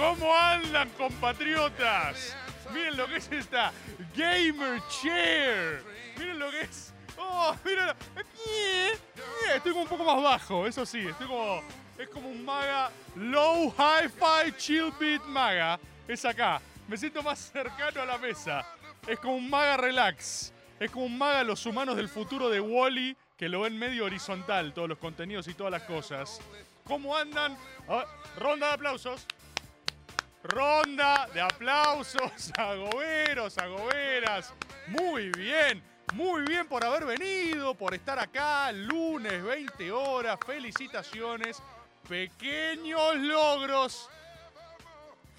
¿Cómo andan, compatriotas? Miren lo que es esta Gamer Chair. Miren lo que es. Oh, miren. Estoy como un poco más bajo, eso sí. Estoy como. Es como un maga low hi-fi chill beat maga. Es acá. Me siento más cercano a la mesa. Es como un maga relax. Es como un maga los humanos del futuro de Wally que lo ven medio horizontal, todos los contenidos y todas las cosas. ¿Cómo andan? Ah, ronda de aplausos. Ronda de aplausos a goberos, a goberas. Muy bien, muy bien por haber venido, por estar acá, lunes 20 horas. Felicitaciones. Pequeños logros.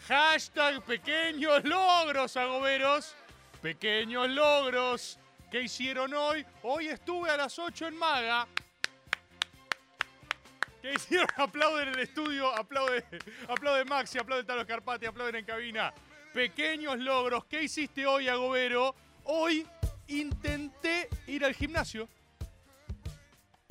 Hashtag pequeños logros, agoberos. Pequeños logros. ¿Qué hicieron hoy? Hoy estuve a las 8 en Maga. ¿Qué hicieron? Aplauden en el estudio, aplaude, aplaude Maxi, aplaude Talo Carpati, aplauden en cabina. Pequeños logros. ¿Qué hiciste hoy, Agobero? Hoy intenté ir al gimnasio.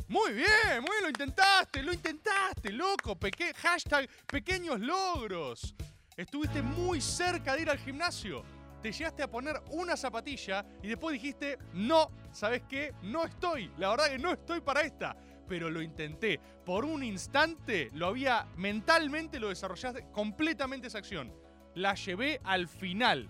Muy bien, muy bien, lo intentaste, lo intentaste, loco. Hashtag pequeños logros. Estuviste muy cerca de ir al gimnasio. Te llegaste a poner una zapatilla y después dijiste, no, ¿sabes qué? No estoy. La verdad que no estoy para esta. Pero lo intenté. Por un instante lo había mentalmente, lo desarrollaste completamente esa acción. La llevé al final.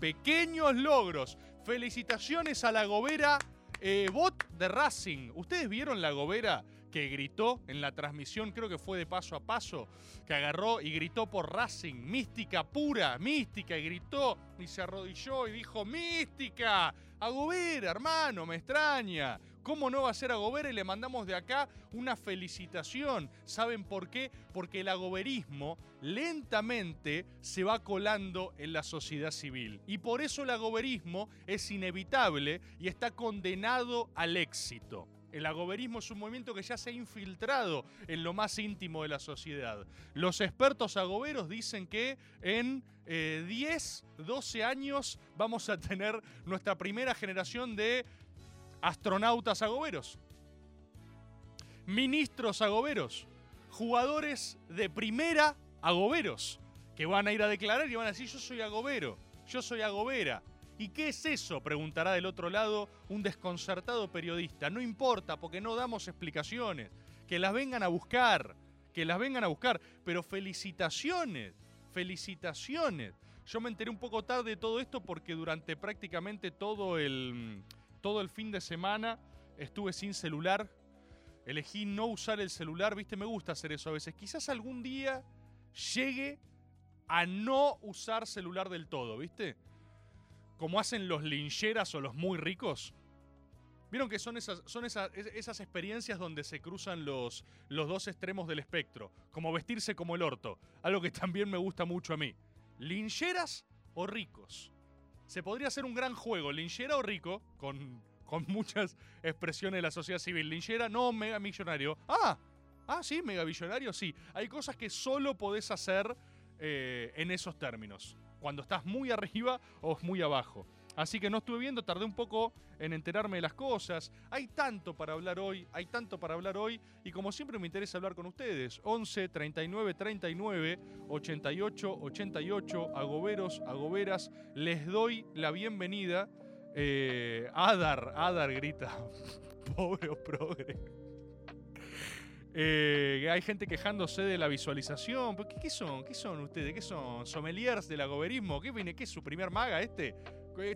Pequeños logros. Felicitaciones a la gobera eh, bot de Racing. ¿Ustedes vieron la gobera que gritó en la transmisión, creo que fue de paso a paso, que agarró y gritó por Racing? Mística pura, mística, y gritó y se arrodilló y dijo, mística, a Gobera, hermano, me extraña. ¿Cómo no va a ser a Gobera? Y le mandamos de acá una felicitación. ¿Saben por qué? Porque el agoberismo lentamente se va colando en la sociedad civil. Y por eso el agoberismo es inevitable y está condenado al éxito. El agoberismo es un movimiento que ya se ha infiltrado en lo más íntimo de la sociedad. Los expertos agoberos dicen que en eh, 10, 12 años vamos a tener nuestra primera generación de astronautas agoberos, ministros agoberos, jugadores de primera agoberos, que van a ir a declarar y van a decir yo soy agobero, yo soy agobera. ¿Y qué es eso? Preguntará del otro lado un desconcertado periodista. No importa, porque no damos explicaciones. Que las vengan a buscar, que las vengan a buscar. Pero felicitaciones, felicitaciones. Yo me enteré un poco tarde de todo esto porque durante prácticamente todo el, todo el fin de semana estuve sin celular. Elegí no usar el celular, viste, me gusta hacer eso a veces. Quizás algún día llegue a no usar celular del todo, ¿viste? Como hacen los lincheras o los muy ricos. Vieron que son esas, son esas, es- esas experiencias donde se cruzan los, los dos extremos del espectro, como vestirse como el orto, algo que también me gusta mucho a mí. ¿Lincheras o ricos? Se podría hacer un gran juego, linchera o rico, con, con muchas expresiones de la sociedad civil. Linchera, no mega millonario. Ah, ah, sí, mega millonario, sí. Hay cosas que solo podés hacer eh, en esos términos, cuando estás muy arriba o muy abajo. Así que no estuve viendo, tardé un poco en enterarme de las cosas. Hay tanto para hablar hoy, hay tanto para hablar hoy. Y como siempre me interesa hablar con ustedes. 11 39 39 88 88. Agoberos, agoberas, les doy la bienvenida. Eh, Adar, Adar grita. Pobre o progre. Eh, hay gente quejándose de la visualización. ¿Pero ¿Qué, qué son? ¿Qué son ustedes? ¿Qué son? ¿Sommeliers del agoberismo? ¿Qué viene? ¿Qué es su primer maga este?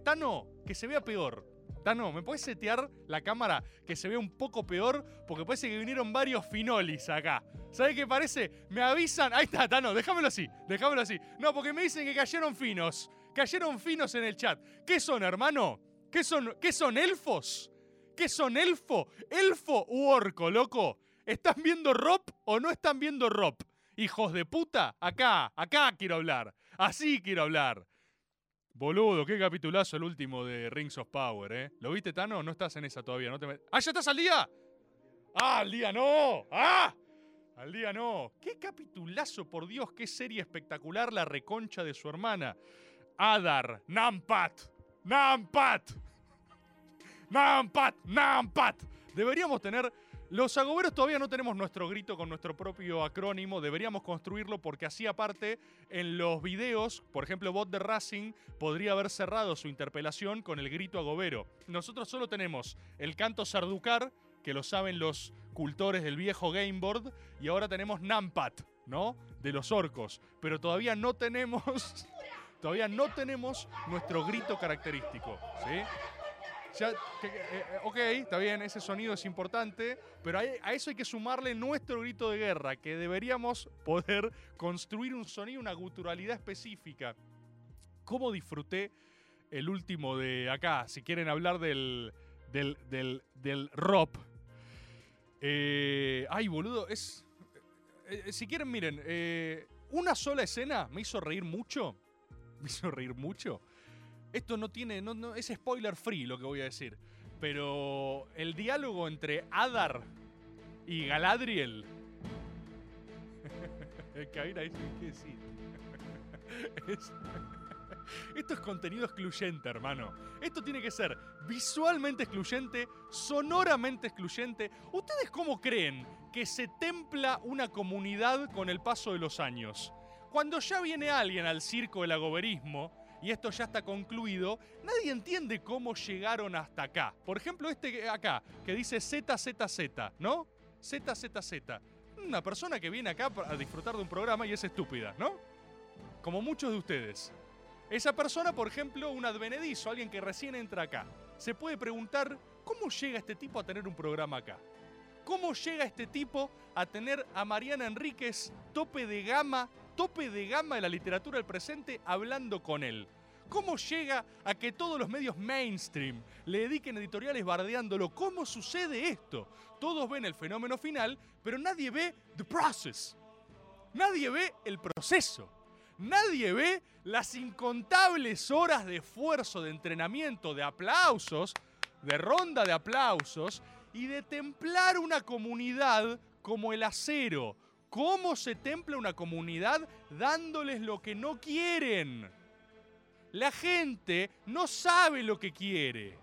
Tano, que se vea peor. Tano, ¿me puedes setear la cámara que se vea un poco peor? Porque parece que vinieron varios finolis acá. ¿Sabes qué parece? Me avisan. Ahí está, Tano, déjamelo así, déjamelo así. No, porque me dicen que cayeron finos. Cayeron finos en el chat. ¿Qué son, hermano? ¿Qué son, qué son elfos? ¿Qué son elfo? ¿Elfo u orco, loco? ¿Están viendo Rob o no están viendo Rob? Hijos de puta, acá, acá quiero hablar. Así quiero hablar. Boludo, qué capitulazo el último de Rings of Power, ¿eh? ¿Lo viste, Tano? No estás en esa todavía, no te met- ¡Ah, ya estás al día! ¡Ah, al día no! ¡Ah! Al día no. ¡Qué capitulazo, por Dios! ¡Qué serie espectacular la reconcha de su hermana! Adar, Nampat, Nampat, Nampat, Nampat. Deberíamos tener. Los agoberos todavía no tenemos nuestro grito con nuestro propio acrónimo. Deberíamos construirlo porque así, aparte, en los videos, por ejemplo, Bot de Racing podría haber cerrado su interpelación con el grito agobero. Nosotros solo tenemos el canto sarducar, que lo saben los cultores del viejo Gameboard, y ahora tenemos Nampat, ¿no? De los orcos. Pero todavía no tenemos. Todavía no tenemos nuestro grito característico, ¿sí? Ya, eh, eh, ok, está bien, ese sonido es importante, pero a eso hay que sumarle nuestro grito de guerra, que deberíamos poder construir un sonido, una guturalidad específica. ¿Cómo disfruté el último de acá? Si quieren hablar del, del, del, del. Eh, ay, boludo, es... eh, si quieren, miren, una sola escena me hizo reír mucho. Me hizo reír mucho. Esto no tiene. No, no- es spoiler free lo que voy a decir. Pero el diálogo entre Adar y Galadriel. El cabina dice, ¿qué decir? Es- Esto es contenido excluyente, hermano. Esto tiene que ser visualmente excluyente, sonoramente excluyente. ¿Ustedes cómo creen que se templa una comunidad con el paso de los años? Cuando ya viene alguien al circo del agoberismo, y esto ya está concluido, nadie entiende cómo llegaron hasta acá. Por ejemplo, este acá, que dice ZZZ, ¿no? ZZZ. Una persona que viene acá a disfrutar de un programa y es estúpida, ¿no? Como muchos de ustedes. Esa persona, por ejemplo, un advenedizo, alguien que recién entra acá, se puede preguntar, ¿cómo llega este tipo a tener un programa acá? ¿Cómo llega este tipo a tener a Mariana Enríquez, tope de gama, tope de gama de la literatura del presente, hablando con él? ¿Cómo llega a que todos los medios mainstream le dediquen editoriales bardeándolo? ¿Cómo sucede esto? Todos ven el fenómeno final, pero nadie ve the process. Nadie ve el proceso. Nadie ve las incontables horas de esfuerzo, de entrenamiento, de aplausos, de ronda de aplausos y de templar una comunidad como el acero. ¿Cómo se templa una comunidad dándoles lo que no quieren? La gente no sabe lo que quiere.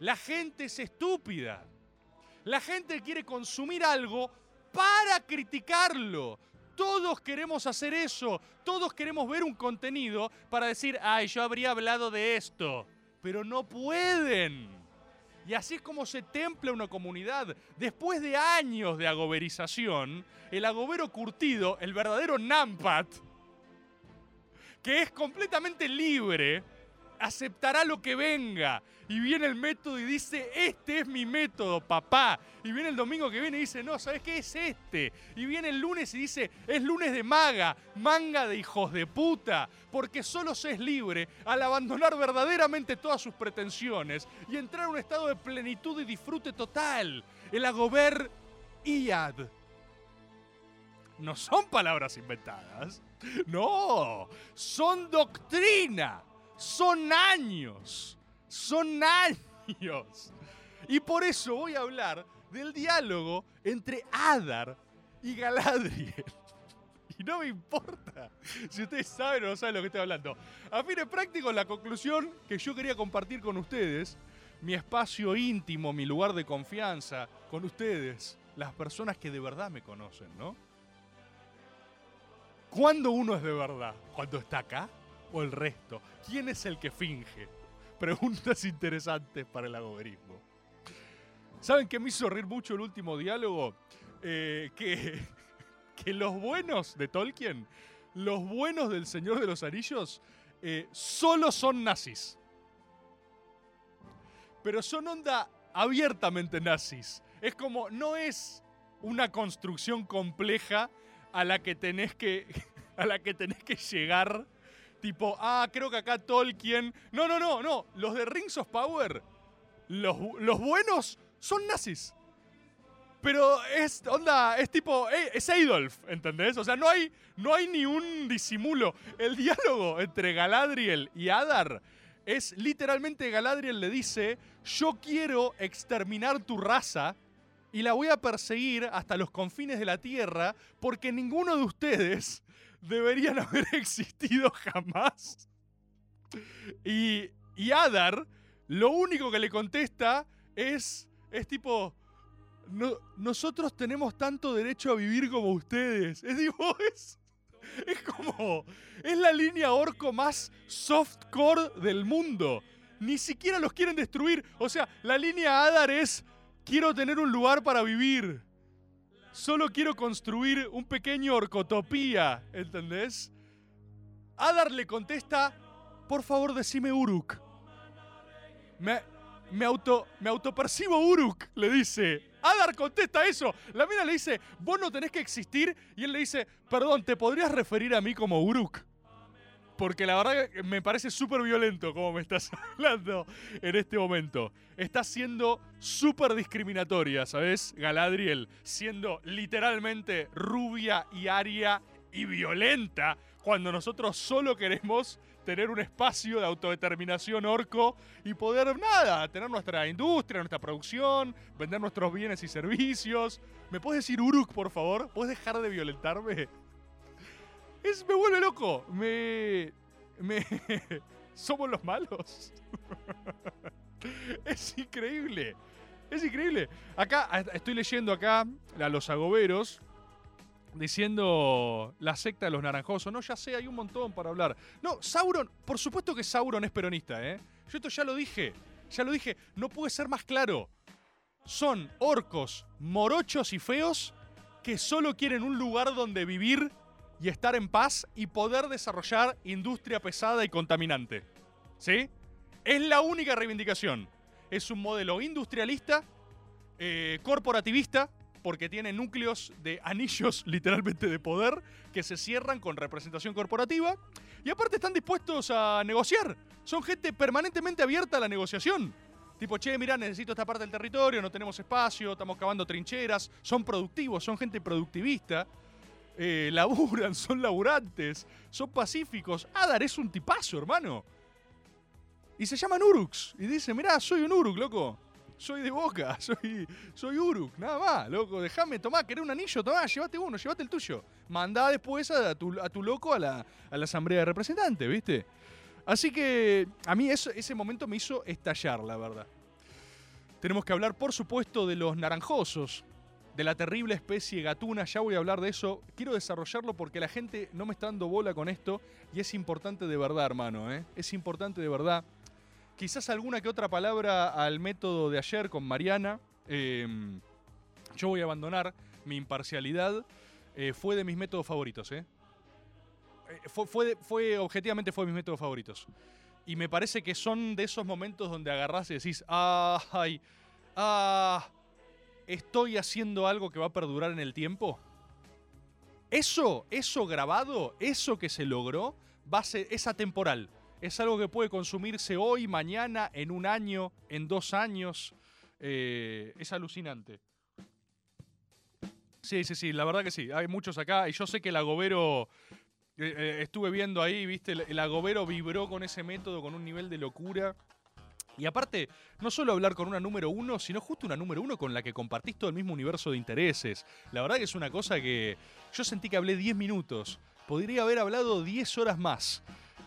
La gente es estúpida. La gente quiere consumir algo para criticarlo. Todos queremos hacer eso. Todos queremos ver un contenido para decir, ay, yo habría hablado de esto. Pero no pueden. Y así es como se templa una comunidad. Después de años de agoberización, el agobero curtido, el verdadero Nampat, que es completamente libre, aceptará lo que venga. Y viene el método y dice, este es mi método, papá. Y viene el domingo que viene y dice, no, ¿sabes qué es este? Y viene el lunes y dice, es lunes de maga, manga de hijos de puta. Porque solo se es libre al abandonar verdaderamente todas sus pretensiones y entrar a un estado de plenitud y disfrute total. El agober iad. No son palabras inventadas. No, son doctrina. Son años. Son años. Y por eso voy a hablar del diálogo entre Adar y Galadriel. Y no me importa si ustedes saben o no saben lo que estoy hablando. A fines prácticos, la conclusión que yo quería compartir con ustedes, mi espacio íntimo, mi lugar de confianza, con ustedes, las personas que de verdad me conocen, ¿no? ¿Cuándo uno es de verdad? ¿Cuando está acá o el resto? ¿Quién es el que finge? Preguntas interesantes para el agoberismo. ¿Saben qué me hizo reír mucho el último diálogo? eh, que, que los buenos de Tolkien, los buenos del Señor de los Anillos, eh, solo son nazis. Pero son onda abiertamente nazis. Es como, no es una construcción compleja a la que tenés que, a la que, tenés que llegar. Tipo, ah, creo que acá Tolkien. No, no, no, no. Los de Rings of Power, los, los buenos son nazis. Pero es, onda, es tipo, eh, es Adolf, ¿entendés? O sea, no hay, no hay ni un disimulo. El diálogo entre Galadriel y Adar es literalmente Galadriel le dice, yo quiero exterminar tu raza y la voy a perseguir hasta los confines de la tierra porque ninguno de ustedes deberían haber existido jamás. Y, y Adar lo único que le contesta es, es tipo, no, nosotros tenemos tanto derecho a vivir como ustedes. Es tipo, es, es como, es la línea orco más softcore del mundo. Ni siquiera los quieren destruir. O sea, la línea Adar es, quiero tener un lugar para vivir. Solo quiero construir un pequeño orcotopía, ¿entendés? Adar le contesta, por favor decime Uruk. Me, me, auto, me autopercibo Uruk, le dice. Adar contesta eso. La mina le dice, vos no tenés que existir. Y él le dice, perdón, ¿te podrías referir a mí como Uruk? Porque la verdad me parece súper violento como me estás hablando en este momento. Estás siendo súper discriminatoria, ¿sabes? Galadriel, siendo literalmente rubia y aria y violenta cuando nosotros solo queremos tener un espacio de autodeterminación orco y poder, nada, tener nuestra industria, nuestra producción, vender nuestros bienes y servicios. ¿Me puedes decir Uruk, por favor? ¿Puedes dejar de violentarme? Es, me vuelve loco. Me. Me. Somos los malos. es increíble. Es increíble. Acá, estoy leyendo acá a los agoberos diciendo la secta de los naranjosos. No, ya sé, hay un montón para hablar. No, Sauron, por supuesto que Sauron es peronista, ¿eh? Yo esto ya lo dije. Ya lo dije. No puede ser más claro. Son orcos morochos y feos que solo quieren un lugar donde vivir y estar en paz y poder desarrollar industria pesada y contaminante. ¿Sí? Es la única reivindicación. Es un modelo industrialista, eh, corporativista, porque tiene núcleos de anillos literalmente de poder que se cierran con representación corporativa y aparte están dispuestos a negociar. Son gente permanentemente abierta a la negociación. Tipo, che, mirá, necesito esta parte del territorio, no tenemos espacio, estamos cavando trincheras. Son productivos, son gente productivista. Eh, laburan, son laburantes, son pacíficos. Adar es un tipazo, hermano. Y se llaman Uruks. Y dice, mirá, soy un Uruk, loco. Soy de boca, soy, soy Uruk, nada más, loco. Déjame, tomá, querés un anillo, tomá, llévate uno, llévate el tuyo. Mandá después a tu, loco a la, asamblea de representantes, ¿viste? Así que a mí ese momento me hizo estallar, la verdad. Tenemos que hablar, por supuesto, de los naranjosos, de la terrible especie gatuna, ya voy a hablar de eso. Quiero desarrollarlo porque la gente no me está dando bola con esto y es importante de verdad, hermano, ¿eh? Es importante de verdad. Quizás alguna que otra palabra al método de ayer con Mariana. Em, yo voy a abandonar mi imparcialidad. Eh, fue de mis métodos favoritos, ¿eh? eh fue, fue, objetivamente fue de mis métodos favoritos. Y me parece que son de esos momentos donde agarrás y decís, ay, ah, estoy haciendo algo que va a perdurar en el tiempo? Eso, eso grabado, eso que se logró, va a ser, es atemporal. Es algo que puede consumirse hoy, mañana, en un año, en dos años. Eh, es alucinante. Sí, sí, sí, la verdad que sí. Hay muchos acá y yo sé que el agobero, eh, eh, estuve viendo ahí, viste, el agobero vibró con ese método con un nivel de locura. Y aparte, no solo hablar con una número uno, sino justo una número uno con la que compartís todo el mismo universo de intereses. La verdad que es una cosa que yo sentí que hablé 10 minutos. Podría haber hablado 10 horas más.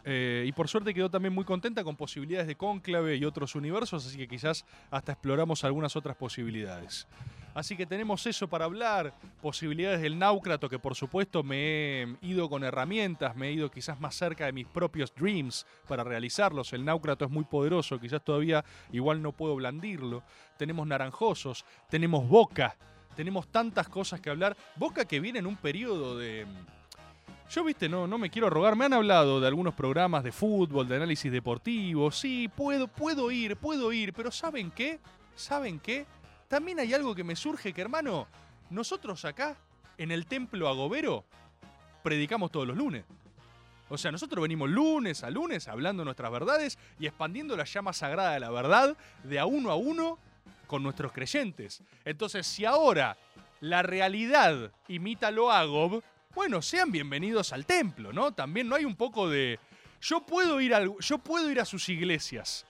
Eh, y por suerte quedó también muy contenta con posibilidades de cónclave y otros universos, así que quizás hasta exploramos algunas otras posibilidades. Así que tenemos eso para hablar, posibilidades del náucrato, que por supuesto me he ido con herramientas, me he ido quizás más cerca de mis propios dreams para realizarlos. El náucrato es muy poderoso, quizás todavía igual no puedo blandirlo. Tenemos naranjosos, tenemos boca, tenemos tantas cosas que hablar. Boca que viene en un periodo de... Yo, viste, no, no me quiero rogar. Me han hablado de algunos programas de fútbol, de análisis deportivo. Sí, puedo, puedo ir, puedo ir. Pero ¿saben qué? ¿Saben qué? También hay algo que me surge que, hermano, nosotros acá, en el templo agobero, predicamos todos los lunes. O sea, nosotros venimos lunes a lunes hablando nuestras verdades y expandiendo la llama sagrada de la verdad de a uno a uno con nuestros creyentes. Entonces, si ahora la realidad imita lo Agob, bueno, sean bienvenidos al templo, ¿no? También no hay un poco de yo puedo ir al- yo puedo ir a sus iglesias.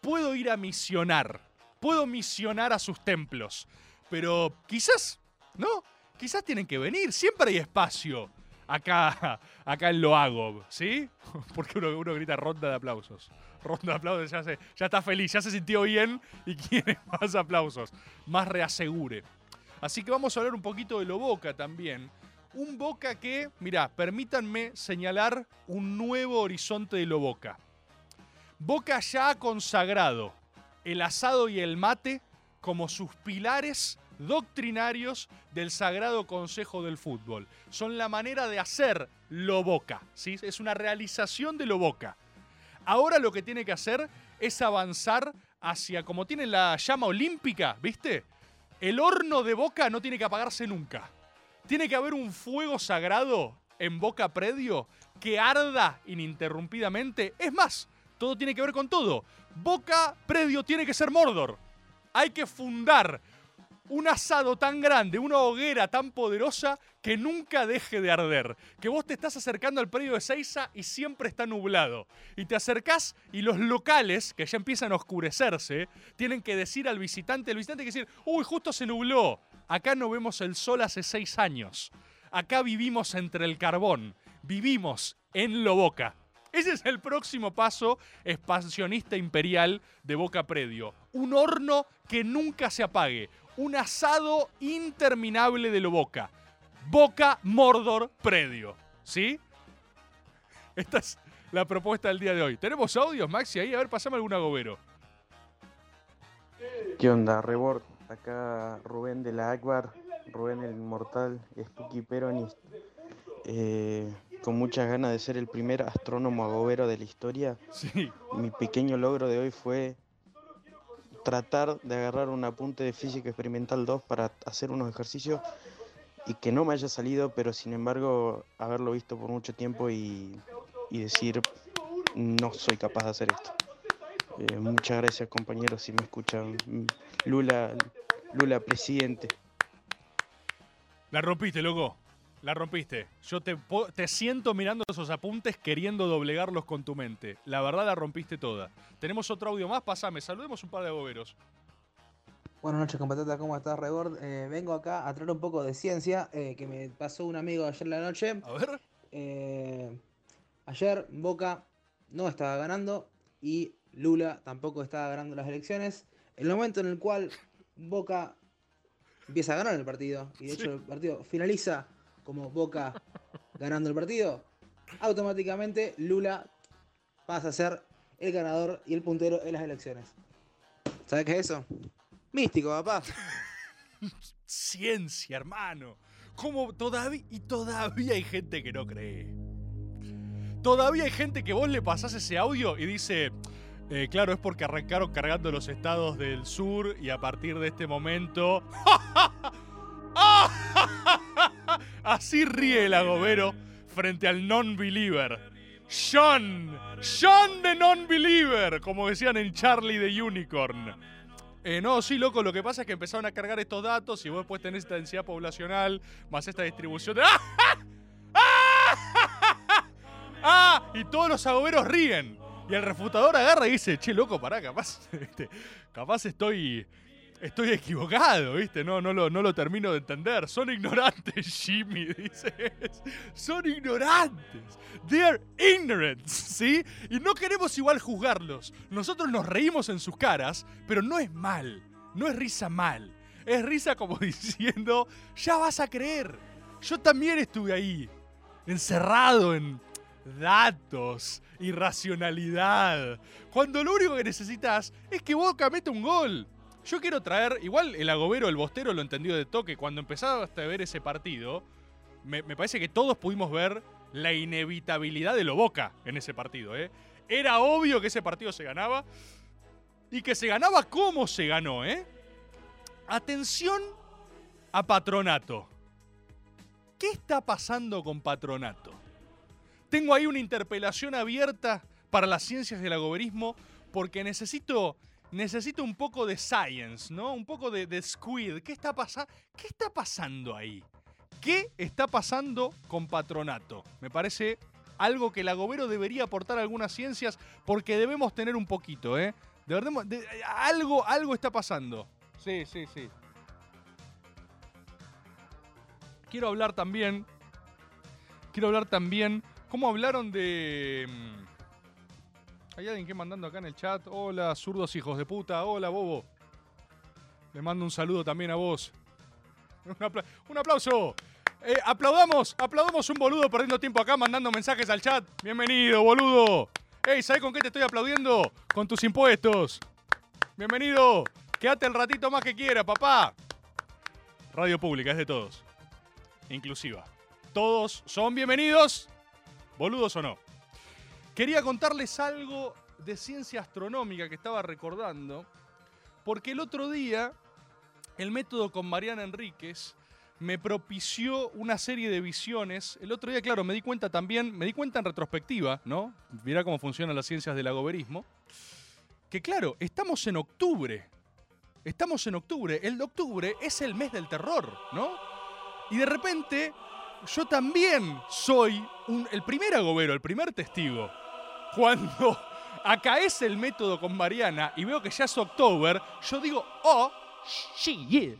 Puedo ir a misionar. Puedo misionar a sus templos. Pero quizás, ¿no? Quizás tienen que venir, siempre hay espacio acá, acá en Loagob, ¿sí? Porque uno, grita ronda de aplausos. Ronda de aplausos, ya, se, ya está feliz, ya se sintió bien y quiere más aplausos, más reasegure. Así que vamos a hablar un poquito de lo Boca también. Un Boca que, mira, permítanme señalar un nuevo horizonte de lo Boca. Boca ya ha consagrado el asado y el mate como sus pilares doctrinarios del Sagrado Consejo del Fútbol. Son la manera de hacer lo Boca, ¿sí? Es una realización de lo Boca. Ahora lo que tiene que hacer es avanzar hacia, como tiene la llama olímpica, ¿viste? El horno de Boca no tiene que apagarse nunca. Tiene que haber un fuego sagrado en Boca Predio que arda ininterrumpidamente. Es más, todo tiene que ver con todo. Boca Predio tiene que ser Mordor. Hay que fundar un asado tan grande, una hoguera tan poderosa que nunca deje de arder. Que vos te estás acercando al predio de Seiza y siempre está nublado. Y te acercás y los locales, que ya empiezan a oscurecerse, tienen que decir al visitante, el visitante tiene que decir, uy, justo se nubló. Acá no vemos el sol hace seis años. Acá vivimos entre el carbón. Vivimos en lo Boca. Ese es el próximo paso expansionista imperial de Boca Predio. Un horno que nunca se apague. Un asado interminable de lo Boca. Boca Mordor Predio. ¿Sí? Esta es la propuesta del día de hoy. ¿Tenemos audios, Maxi? Ahí, a ver, pasame algún agobero. ¿Qué onda, Rebord? Acá Rubén de la Akbar, Rubén el Inmortal, Spooky Peronist. Eh, con muchas ganas de ser el primer astrónomo agobero de la historia. Sí. Mi pequeño logro de hoy fue tratar de agarrar un apunte de física experimental 2 para hacer unos ejercicios y que no me haya salido, pero sin embargo haberlo visto por mucho tiempo y, y decir no soy capaz de hacer esto. Eh, muchas gracias compañeros si me escuchan. Lula, Lula presidente. La rompiste, loco. La rompiste. Yo te, te siento mirando esos apuntes queriendo doblegarlos con tu mente. La verdad la rompiste toda. Tenemos otro audio más, pasame. Saludemos un par de agoberos. Buenas noches, compatriota, ¿cómo estás, Rebord? Eh, vengo acá a traer un poco de ciencia eh, que me pasó un amigo ayer en la noche. A ver. Eh, ayer Boca no estaba ganando y Lula tampoco estaba ganando las elecciones. El momento en el cual Boca empieza a ganar el partido, y de hecho el partido finaliza como Boca ganando el partido, automáticamente Lula pasa a ser el ganador y el puntero en las elecciones. ¿Sabes qué es eso? Místico, papá. Ciencia, hermano. ¿Cómo todavía y todavía hay gente que no cree? Todavía hay gente que vos le pasás ese audio y dice, eh, claro, es porque arrancaron cargando los estados del sur y a partir de este momento... Así ríe el agobero frente al non-believer. Sean, Sean de non-believer, como decían en Charlie the Unicorn. Eh, no, sí, loco, lo que pasa es que empezaron a cargar estos datos y vos después tenés esta densidad poblacional más esta distribución de... ¡Ah! ¡Ah! ¡Ah! Y todos los agoberos ríen. Y el refutador agarra y dice, che, loco, pará, capaz, este, capaz estoy, estoy equivocado, ¿viste? No, no, lo, no lo termino de entender. Son ignorantes, Jimmy, dice. Son ignorantes. They're ignorant, ¿sí? Y no queremos igual juzgarlos. Nosotros nos reímos en sus caras, pero no es mal. No es risa mal. Es risa como diciendo, ya vas a creer. Yo también estuve ahí, encerrado en datos y racionalidad. Cuando lo único que necesitas es que Boca meta un gol. Yo quiero traer, igual el agobero, el bostero lo entendió de toque. Cuando empezaste a ver ese partido, me, me parece que todos pudimos ver la inevitabilidad de lo Boca en ese partido. ¿eh? Era obvio que ese partido se ganaba y que se ganaba como se ganó. ¿eh? Atención a Patronato. ¿Qué está pasando con Patronato? Tengo ahí una interpelación abierta para las ciencias del agoberismo porque necesito, necesito un poco de science, ¿no? Un poco de, de squid. ¿Qué está, pasa ¿Qué está pasando ahí? ¿Qué está pasando con Patronato? Me parece algo que el agobero debería aportar a algunas ciencias porque debemos tener un poquito, ¿eh? De verdad, de- algo, algo está pasando. Sí, sí, sí. Quiero hablar también. Quiero hablar también. ¿Cómo hablaron de. Hay alguien que mandando acá en el chat. Hola, zurdos hijos de puta. Hola, bobo. Le mando un saludo también a vos. Un aplauso. Eh, aplaudamos, aplaudamos un boludo perdiendo tiempo acá mandando mensajes al chat. Bienvenido, boludo. Ey, ¿sabes con qué te estoy aplaudiendo? Con tus impuestos. Bienvenido. Quédate el ratito más que quiera, papá. Radio pública, es de todos. Inclusiva. Todos son bienvenidos, boludos o no. Quería contarles algo de ciencia astronómica que estaba recordando, porque el otro día el método con Mariana Enríquez me propició una serie de visiones. El otro día, claro, me di cuenta también, me di cuenta en retrospectiva, ¿no? Mirá cómo funcionan las ciencias del agoberismo. Que claro, estamos en octubre. Estamos en octubre. El de octubre es el mes del terror, ¿no? Y de repente, yo también soy el primer agobero, el primer testigo. Cuando acaece el método con Mariana y veo que ya es octubre, yo digo, oh, shit.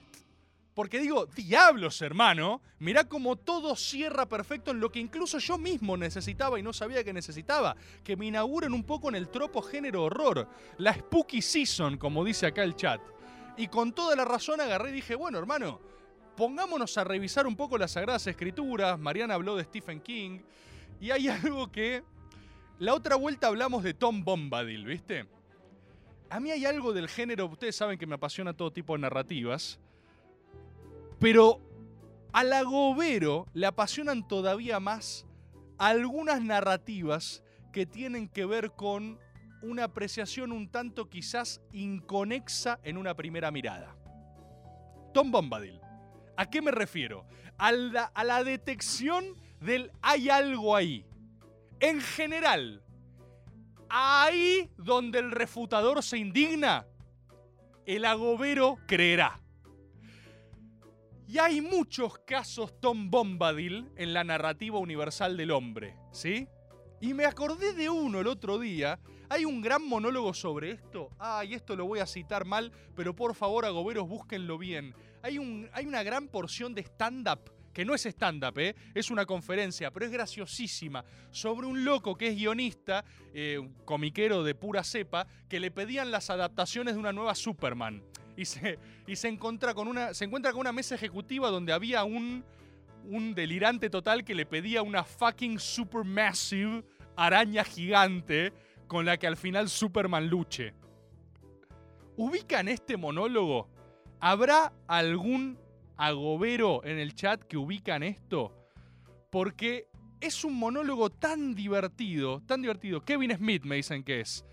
Porque digo, diablos, hermano, mirá cómo todo cierra perfecto en lo que incluso yo mismo necesitaba y no sabía que necesitaba. Que me inauguren un poco en el tropo género horror. La spooky season, como dice acá el chat. Y con toda la razón agarré y dije, bueno, hermano, pongámonos a revisar un poco las Sagradas Escrituras. Mariana habló de Stephen King. Y hay algo que... La otra vuelta hablamos de Tom Bombadil, ¿viste? A mí hay algo del género, ustedes saben que me apasiona todo tipo de narrativas, pero al agobero le apasionan todavía más algunas narrativas que tienen que ver con una apreciación un tanto quizás inconexa en una primera mirada. Tom Bombadil. ¿A qué me refiero? A la, a la detección del hay algo ahí. En general, ahí donde el refutador se indigna, el agobero creerá. Y hay muchos casos Tom Bombadil en la narrativa universal del hombre, ¿sí? Y me acordé de uno el otro día. Hay un gran monólogo sobre esto. Ay, esto lo voy a citar mal, pero por favor, agoberos, búsquenlo bien. Hay, un, hay una gran porción de stand-up, que no es stand-up, ¿eh? es una conferencia, pero es graciosísima, sobre un loco que es guionista, eh, un comiquero de pura cepa, que le pedían las adaptaciones de una nueva Superman. Y se, y se, encuentra, con una, se encuentra con una mesa ejecutiva donde había un, un delirante total que le pedía una fucking supermassive araña gigante con la que al final Superman luche. ¿Ubican este monólogo? ¿Habrá algún agobero en el chat que ubican esto? Porque es un monólogo tan divertido, tan divertido. Kevin Smith me dicen que es.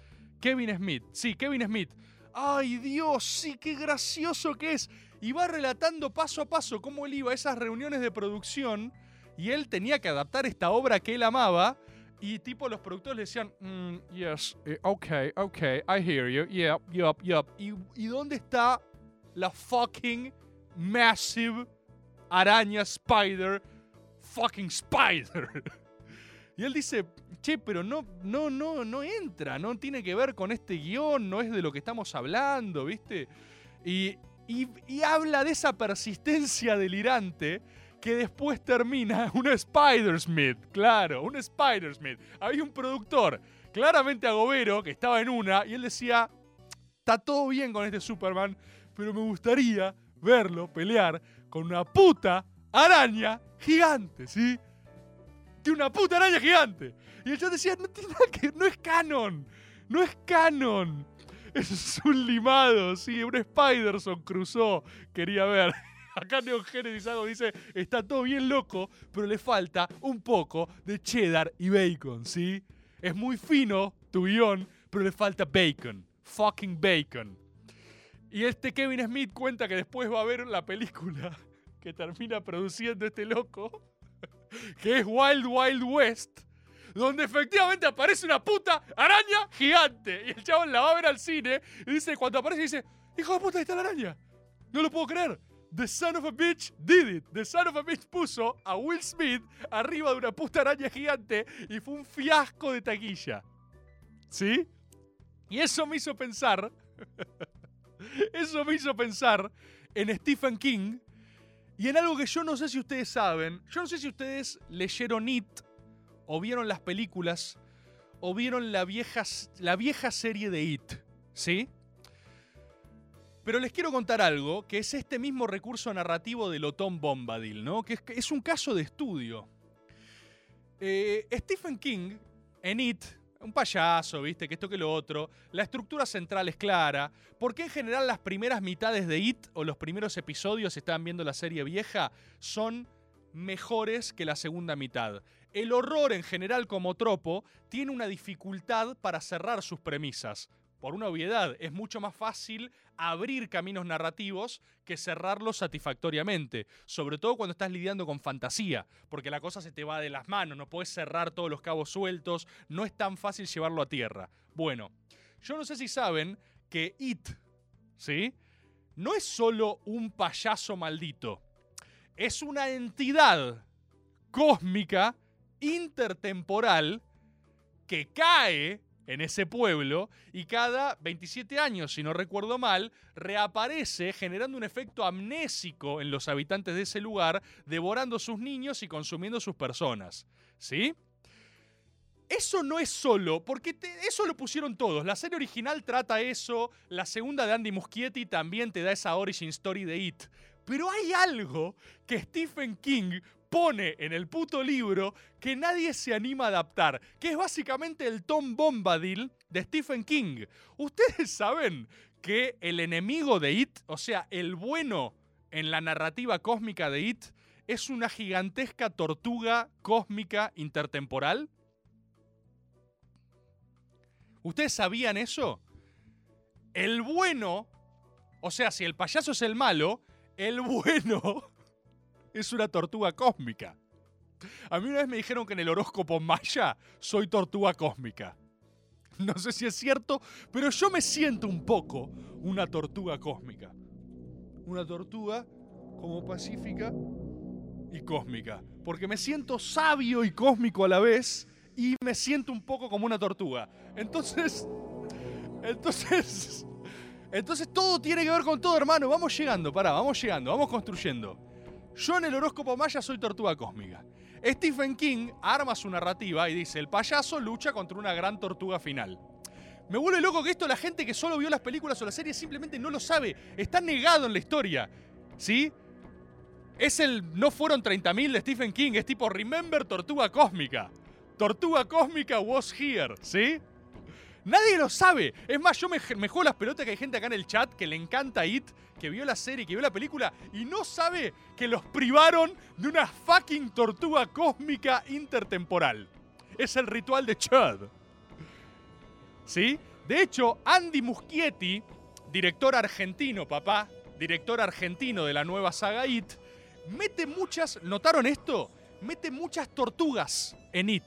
Kevin Smith, sí, Kevin Smith. ¡Ay Dios, sí, qué gracioso que es! Y va relatando paso a paso cómo él iba a esas reuniones de producción y él tenía que adaptar esta obra que él amaba. Y tipo los productores le decían, "Mm, yes, eh, ok, ok, I hear you, yep, yep, yep. ¿Y, ¿Y dónde está la fucking massive araña spider? Fucking spider. Y él dice, che, pero no, no, no, no entra, no tiene que ver con este guion, no es de lo que estamos hablando, ¿viste? Y, y- habla de esa persistencia delirante que después termina un Spider-Smith, claro, un Spider-Smith. Había un productor, claramente agobero, que estaba en una, y él decía, está todo bien con este Superman, pero me gustaría verlo pelear con una puta araña gigante, ¿sí? de una puta araña gigante. Y el chat decía, no tiene no es canon. No es canon. Es un limado, sí, un Spiderson cruzó. Quería ver. Acá Neo Genesis dice, está todo bien loco, pero le falta un poco de cheddar y bacon, ¿sí? Es muy fino tu guion, pero le falta bacon. Fucking bacon. Y este Kevin Smith cuenta que después va a ver la película que termina produciendo este loco, que es Wild Wild West, donde efectivamente aparece una puta araña gigante. Y el chabón la va a ver al cine y dice, cuando aparece, dice, hijo de puta, ahí está la araña. No lo puedo creer. The son of a bitch did it. The son of a bitch puso a Will Smith arriba de una puta araña gigante y fue un fiasco de taquilla. ¿Sí? Y eso me hizo pensar. eso me hizo pensar en Stephen King y en algo que yo no sé si ustedes saben. Yo no sé si ustedes leyeron It o vieron las películas o vieron la vieja, la vieja serie de It. ¿Sí? Pero les quiero contar algo, que es este mismo recurso narrativo del Tom Bombadil, ¿no? Que es, que es un caso de estudio. Eh, Stephen King, en It, un payaso, ¿viste? Que esto que lo otro. La estructura central es clara. Porque en general las primeras mitades de It o los primeros episodios, si estaban viendo la serie vieja, son mejores que la segunda mitad. El horror en general como tropo tiene una dificultad para cerrar sus premisas. Por una obviedad, es mucho más fácil abrir caminos narrativos que cerrarlos satisfactoriamente. Sobre todo cuando estás lidiando con fantasía, porque la cosa se te va de las manos, no puedes cerrar todos los cabos sueltos, no es tan fácil llevarlo a tierra. Bueno, yo no sé si saben que It, ¿sí? No es solo un payaso maldito, es una entidad cósmica, intertemporal, que cae en ese pueblo y cada 27 años, si no recuerdo mal, reaparece generando un efecto amnésico en los habitantes de ese lugar, devorando sus niños y consumiendo sus personas. ¿Sí? Eso no es solo, porque eso lo pusieron todos. La serie original trata eso, la segunda de Andy Muschietti también te da esa origin story de It. Pero hay algo que Stephen King pone en el puto libro que nadie se anima a adaptar, que es básicamente el Tom Bombadil de Stephen King. Ustedes saben que el enemigo de It, o sea, el bueno en la narrativa cósmica de It, es una gigantesca tortuga cósmica intertemporal. ¿Ustedes sabían eso? El bueno, o sea, si el payaso es el malo, el bueno es una tortuga cósmica. A mí una vez me dijeron que en el horóscopo maya soy tortuga cósmica. No sé si es cierto, pero yo me siento un poco una tortuga cósmica. Una tortuga como pacífica y cósmica. Porque me siento sabio y cósmico a la vez y me siento un poco como una tortuga. Entonces, entonces, entonces todo tiene que ver con todo, hermano. Vamos llegando, pará, vamos llegando, vamos construyendo. Yo en el horóscopo maya soy tortuga cósmica. Stephen King arma su narrativa y dice, el payaso lucha contra una gran tortuga final. Me vuelve loco que esto la gente que solo vio las películas o la serie simplemente no lo sabe. Está negado en la historia. ¿Sí? Es el no fueron 30.000 de Stephen King, es tipo Remember Tortuga Cósmica. Tortuga Cósmica was here, ¿sí? Nadie lo sabe. Es más, yo me, juego las pelotas que hay gente acá en el chat que le encanta It, que vio la serie, que vio la película y no sabe que los privaron de una fucking tortuga cósmica intertemporal. Es el ritual de Chud. ¿Sí? De hecho, Andy Muschietti, director argentino, papá, director argentino de la nueva saga It, mete muchas, ¿notaron esto? Mete muchas tortugas en It.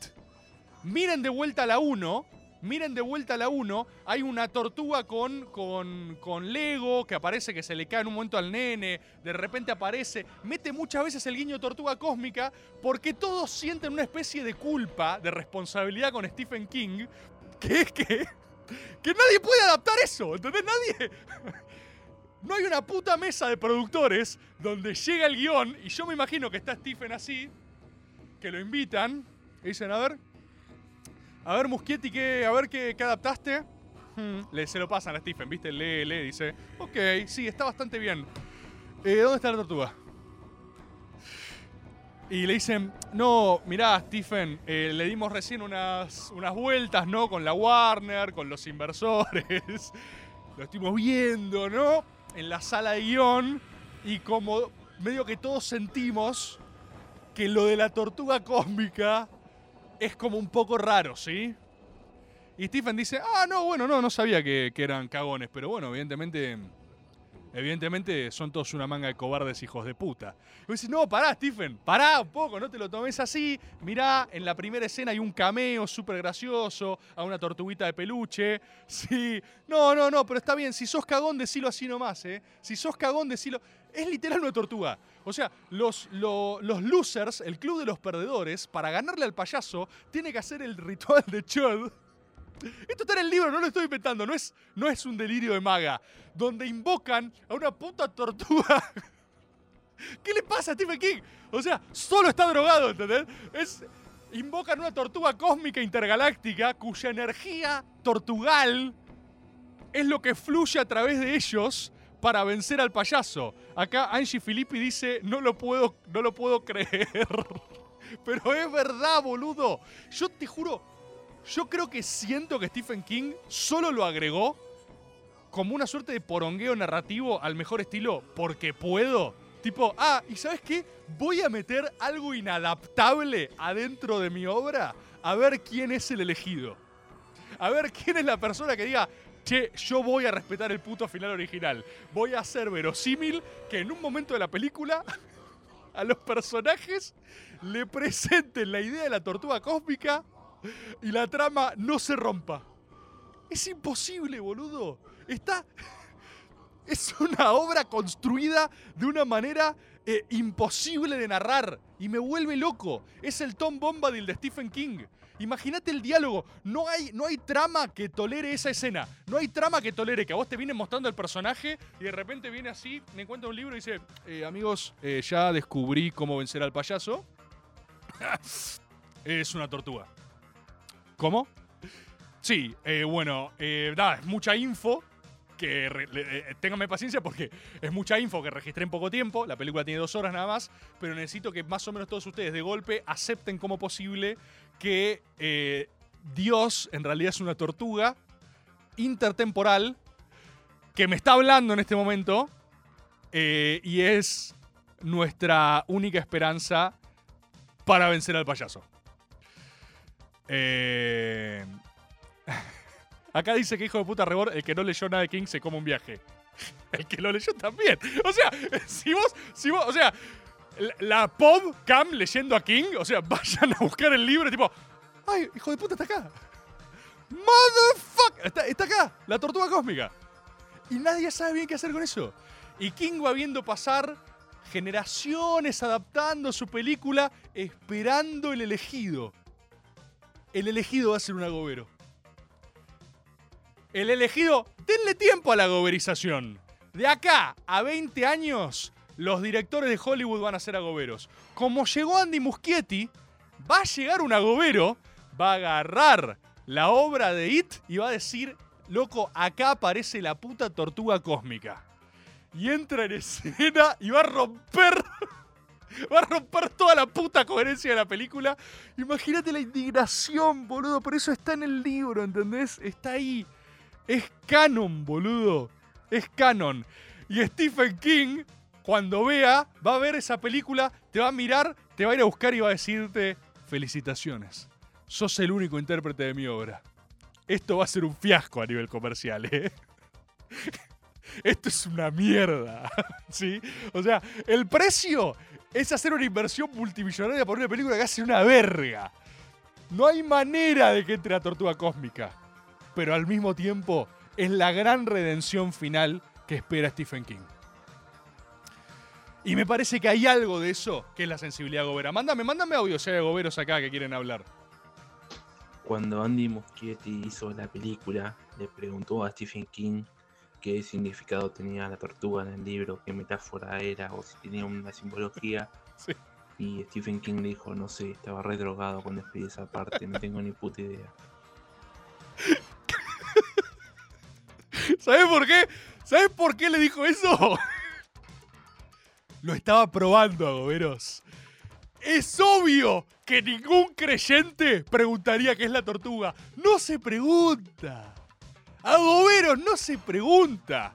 Miren de vuelta la 1 Miren de vuelta a la 1, hay una tortuga con, con, con, Lego que aparece que se le cae en un momento al nene, de repente aparece, mete muchas veces el guiño tortuga cósmica porque todos sienten una especie de culpa, de responsabilidad con Stephen King, que es que, que nadie puede adaptar eso, ¿entendés? Nadie... No hay una puta mesa de productores donde llega el guion y yo me imagino que está Stephen así, que lo invitan y dicen, a ver, a ver, Muschietti, ¿qué, a ver qué, adaptaste. Hmm, le, se lo pasan a Stephen, ¿viste? Lee, lee, dice. Ok, sí, está bastante bien. Eh, ¿Dónde está la tortuga? Y le dicen, no, mirá, Stephen, eh, le dimos recién unas, unas vueltas, ¿no? Con la Warner, con los inversores. lo estuvimos viendo, ¿no? En la sala de guion y como medio que todos sentimos que lo de la tortuga cósmica es como un poco raro, ¿sí? Y Stephen dice, ah, no, bueno, no, no sabía que, eran cagones, pero bueno, evidentemente Evidentemente son todos una manga de cobardes hijos de puta. Y decís, no, pará, Stephen, pará un poco, no te lo tomes así. Mirá, en la primera escena hay un cameo súper gracioso a una tortuguita de peluche. Sí, no, no, no, pero está bien, si sos cagón, decilo así nomás, ¿eh? Si sos cagón, decilo. Es literal una tortuga. O sea, los, lo- los losers, el club de los perdedores, para ganarle al payaso, tiene que hacer el ritual de Chud. Esto está en el libro, no lo estoy inventando, no es, no es un delirio de maga. Donde invocan a una puta tortuga. ¿Qué le pasa a Stephen King? O sea, solo está drogado, ¿entendés? Es, invocan una tortuga cósmica intergaláctica cuya energía tortugal es lo que fluye a través de ellos para vencer al payaso. Acá Angie Filippi dice, no lo puedo, no lo puedo creer. Pero es verdad, boludo. Yo te juro, yo creo que siento que Stephen King solo lo agregó como una suerte de porongueo narrativo al mejor estilo porque puedo. Tipo, ah, ¿y sabes qué? Voy a meter algo inadaptable adentro de mi obra a ver quién es el elegido. A ver quién es la persona que diga, che, yo voy a respetar el puto final original. Voy a hacer verosímil que en un momento de la película a los personajes le presenten la idea de la tortuga cósmica y la trama no se rompa. Es imposible, boludo. Está. Es una obra construida de una manera eh, imposible de narrar. Y me vuelve loco. Es el Tom Bombadil de Stephen King. Imagínate el diálogo. No hay, no hay trama que tolere esa escena. No hay trama que tolere que a vos te viene mostrando el personaje y de repente viene así, me encuentra un libro y dice: eh, Amigos, eh, ya descubrí cómo vencer al payaso. es una tortuga. ¿Cómo? Sí, eh, bueno, nada, es mucha info. Que le- eh, ténganme paciencia porque es mucha info que registré en poco tiempo. La película tiene dos horas nada más. Pero necesito que más o menos todos ustedes de golpe acepten como posible que eh, Dios en realidad es una tortuga intertemporal que me está hablando en este momento eh, y es nuestra única esperanza para vencer al payaso. Eh, Acá dice que hijo de puta rebor, el que no leyó nada de King se come un viaje. El que lo leyó también. O sea, si vos, si vos, o sea, la, Pop Cam leyendo a King, o sea, vayan a buscar el libro, tipo, ay, hijo de puta, está acá. Motherfucker, está, está acá, la tortuga cósmica. Y nadie sabe bien qué hacer con eso. Y King va viendo pasar generaciones adaptando su película, esperando el elegido. El elegido va a ser un agobero. El elegido, denle tiempo a la goberización. De acá a 20 años, los directores de Hollywood van a ser agoberos. Como llegó Andy Muschietti, va a llegar un agobero, va a agarrar la obra de It y va a decir, loco, acá aparece la puta tortuga cósmica. Y entra en escena y va a romper Va a romper toda la puta coherencia de la película. Imagínate la indignación, boludo. Por eso está en el libro, ¿entendés? Está ahí. Es canon, boludo. Es canon. Y Stephen King, cuando vea, va a ver esa película, te va a mirar, te va a ir a buscar y va a decirte, felicitaciones. Sos el único intérprete de mi obra. Esto va a ser un fiasco a nivel comercial, ¿eh? Esto es una mierda. ¿Sí? O sea, el precio es hacer una inversión multimillonaria por una película que hace una verga. No hay manera de que entre la tortuga cósmica. Pero al mismo tiempo es la gran redención final que espera Stephen King. Y me parece que hay algo de eso que es la sensibilidad gobera. Mándame, mándame audio si hay goberos acá que quieren hablar. Cuando Andy Muschietti hizo la película, le preguntó a Stephen King qué significado tenía la tortuga en el libro, qué metáfora era o si tenía una simbología. Sí. Y Stephen King le dijo, no sé, estaba re drogado cuando escribí esa parte, no tengo ni puta idea. ¿Sabes por qué? ¿Sabes por qué le dijo eso? Lo estaba probando, Agoberos. Es obvio que ningún creyente preguntaría qué es la tortuga. No se pregunta. Agobero no se pregunta.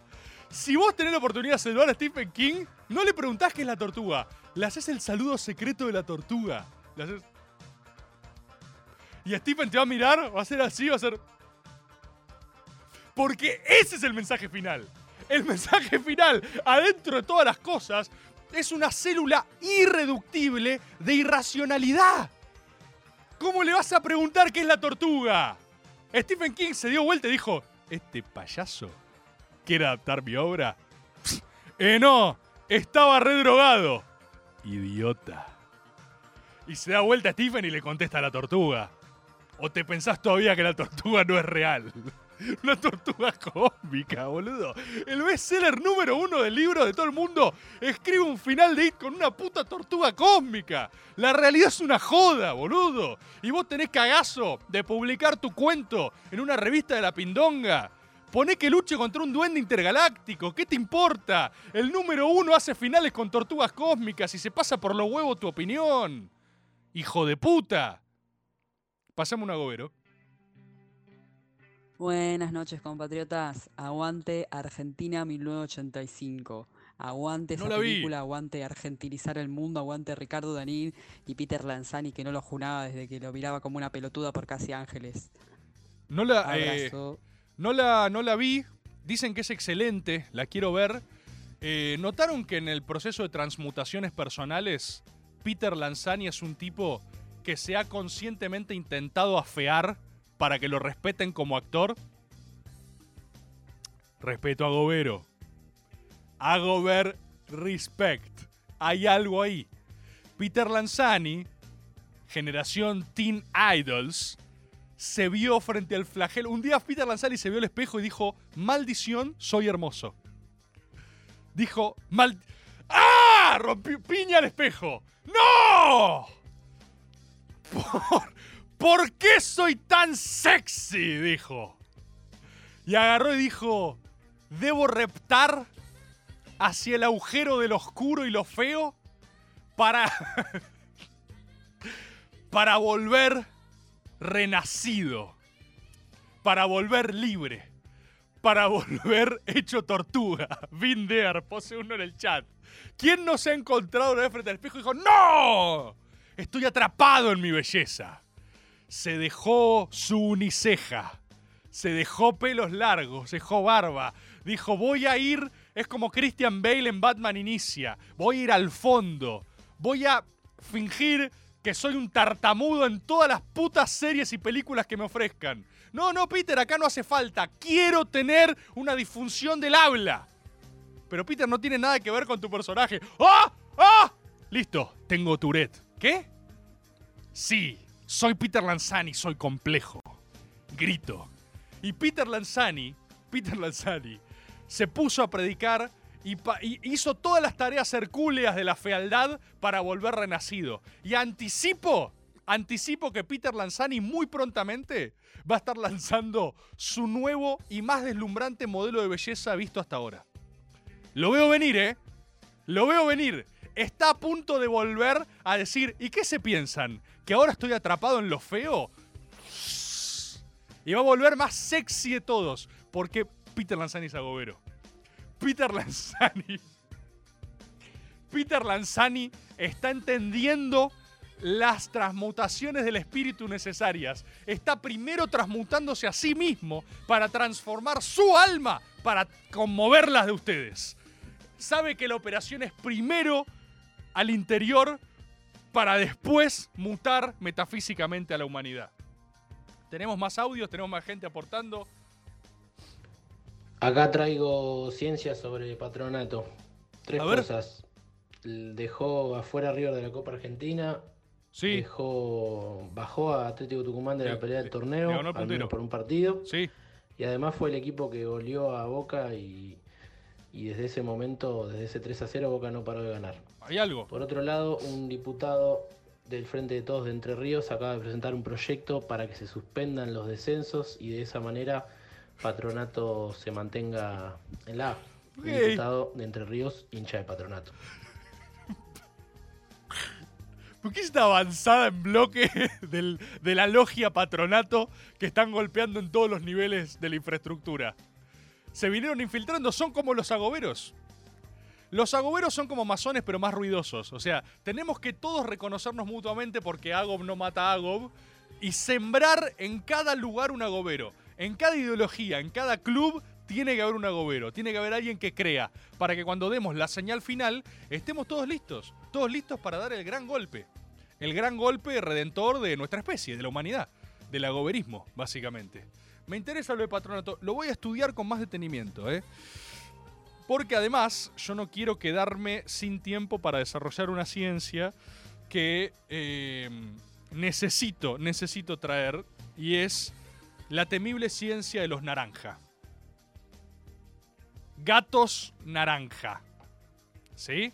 Si vos tenés la oportunidad de saludar a Stephen King, no le preguntás qué es la tortuga. Le haces el saludo secreto de la tortuga. Le haces- Y Stephen te va a mirar, va a ser así, va a ser. Porque ese es el mensaje final. El mensaje final, adentro de todas las cosas, es una célula irreductible de irracionalidad. ¿Cómo le vas a preguntar qué es la tortuga? Stephen King se dio vuelta y dijo, ¿este payaso quiere adaptar mi obra? Eh, no, estaba redrogado. Idiota. Y se da vuelta a Stephen y le contesta a la tortuga. ¿O te pensás todavía que la tortuga no es real? Una tortuga cósmica, boludo. El bestseller número uno del libro de todo el mundo escribe un final de It con una puta tortuga cósmica. La realidad es una joda, boludo. Y vos tenés cagazo de publicar tu cuento en una revista de la pindonga. Poné que luche contra un duende intergaláctico. ¿Qué te importa? El número uno hace finales con tortugas cósmicas y se pasa por los huevos tu opinión. Hijo de puta. Pasame un agobero. Buenas noches, compatriotas. Aguante Argentina 1985. Aguante No esa vi. película, aguante argentinizar el mundo, aguante Ricardo Danín y Peter Lanzani que no lo junaba desde que lo miraba como una pelotuda por casi ángeles. No la, eh, no, la, no la vi. Dicen que es excelente. La quiero ver. Eh, ¿Notaron que en el proceso de transmutaciones personales, Peter Lanzani es un tipo que se ha conscientemente intentado afear para que lo respeten como actor? Respeto a Gobero. A Gober respect. Hay algo ahí. Peter Lanzani, generación Teen Idols, se vio frente al flagelo. Un día Peter Lanzani se vio al espejo y dijo, maldición, soy hermoso. Dijo, mal... ¡Ah! Rompí piña al espejo. ¡No! ¿Por, ¿Por qué soy tan sexy? Dijo. Y agarró y dijo, ¿debo reptar hacia el agujero del oscuro y lo feo para... para volver renacido, para volver libre, para volver hecho tortuga. Been there, uno en el chat. ¿Quién no se ha encontrado una frente al espejo y dijo, ¡No! Estoy atrapado en mi belleza. Se dejó su uniceja, se dejó pelos largos, se dejó barba. Dijo, voy a ir, es como Christian Bale en Batman Inicia, voy a ir al fondo, voy a fingir que soy un tartamudo en todas las putas series y películas que me ofrezcan. No, no, Peter, acá no hace falta. Quiero tener una disfunción del habla. Pero Peter no tiene nada que ver con tu personaje. ¡Ah! ¡Ah! Listo, tengo Tourette. ¿Qué? Sí, soy Peter Lanzani, soy complejo. Grito. Y Peter Lanzani, Peter Lanzani, se puso a predicar y, y hizo todas las tareas hercúleas de la fealdad para volver renacido. Y anticipo, anticipo que Peter Lanzani muy prontamente va a estar lanzando su nuevo y más deslumbrante modelo de belleza visto hasta ahora. Lo veo venir, ¿eh? Lo veo venir. Está a punto de volver a decir, ¿y qué se piensan? ¿Que ahora estoy atrapado en lo feo? Y va a volver más sexy de todos. Porque Peter Lanzani es agobero. Peter Lanzani. Peter Lanzani está entendiendo las transmutaciones del espíritu necesarias. Está primero transmutándose a sí mismo para transformar su alma, para conmoverlas de ustedes. Sabe que la operación es primero al interior para después mutar metafísicamente a la humanidad. Tenemos más audios, tenemos más gente aportando. Acá traigo ciencia sobre patronato. Tres cosas. Dejó afuera River de la Copa Argentina. Sí. Dejó, bajó a Atlético Tucumán de la pelea del torneo, al puntero. menos por un partido. Sí. Y además fue el equipo que goleó a Boca y, y desde ese momento, desde ese 3 a 0, Boca no paró de ganar. Hay algo. Por otro lado, un diputado del Frente de Todos de Entre Ríos acaba de presentar un proyecto para que se suspendan los descensos y de esa manera Patronato se mantenga en la A. Un diputado de Entre Ríos, hincha de Patronato. ¿Por qué es esta avanzada en bloque del- de la logia patronato que están golpeando en todos los niveles de la infraestructura? Se vinieron infiltrando, son como los agoberos. Los agoberos son como masones, pero más ruidosos. O sea, tenemos que todos reconocernos mutuamente porque Agob no mata a Agob y sembrar en cada lugar un agobero. En cada ideología, en cada club, tiene que haber un agobero. Tiene que haber alguien que crea para que cuando demos la señal final estemos todos listos. Todos listos para dar el gran golpe. El gran golpe redentor de nuestra especie, de la humanidad. Del agoberismo, básicamente. Me interesa lo de patronato. Lo voy a estudiar con más detenimiento, ¿eh? Porque además yo no quiero quedarme sin tiempo para desarrollar una ciencia que eh, necesito, necesito traer y es la temible ciencia de los naranja. Gatos naranja. ¿Sí?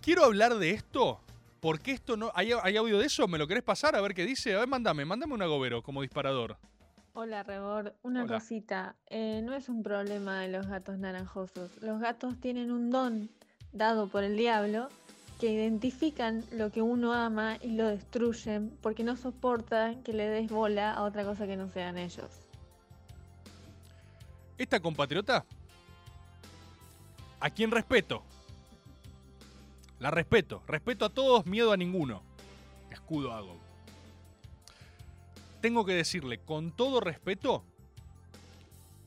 Quiero hablar de esto porque esto no... ¿Hay, hay audio de eso? ¿Me lo querés pasar? A ver qué dice. A ver, mándame, mándame un agobero como disparador. Hola, Rebor. Una Hola. cosita. eh, no es un problema de los gatos naranjosos. Los gatos tienen un don dado por el diablo que identifican lo que uno ama y lo destruyen porque no soportan que le des bola a otra cosa que no sean ellos. Esta compatriota, a quien respeto. La respeto. Respeto a todos, miedo a ninguno. Escudo hago. Tengo que decirle con todo respeto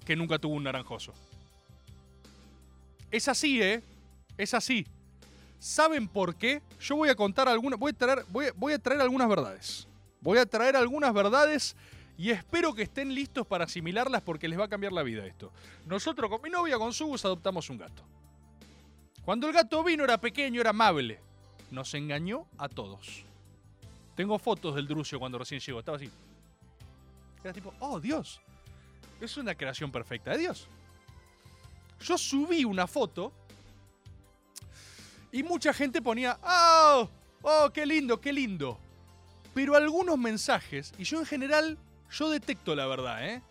que nunca tuvo un naranjoso. Es así, ¿eh? Es así. ¿Saben por qué? Yo voy a contar algunas. Voy a traer, algunas verdades. Voy a traer algunas verdades y espero que estén listos para asimilarlas porque les va a cambiar la vida esto. Nosotros con mi novia, con Subus, adoptamos un gato. Cuando el gato vino era pequeño, era amable. Nos engañó a todos. Tengo fotos del Drucio cuando recién llegó. Estaba así. Era tipo, oh Dios. Es una creación perfecta de Dios. Yo subí una foto y mucha gente ponía, oh, oh, qué lindo, qué lindo. Pero algunos mensajes, y yo en general, yo detecto la verdad, ¿eh?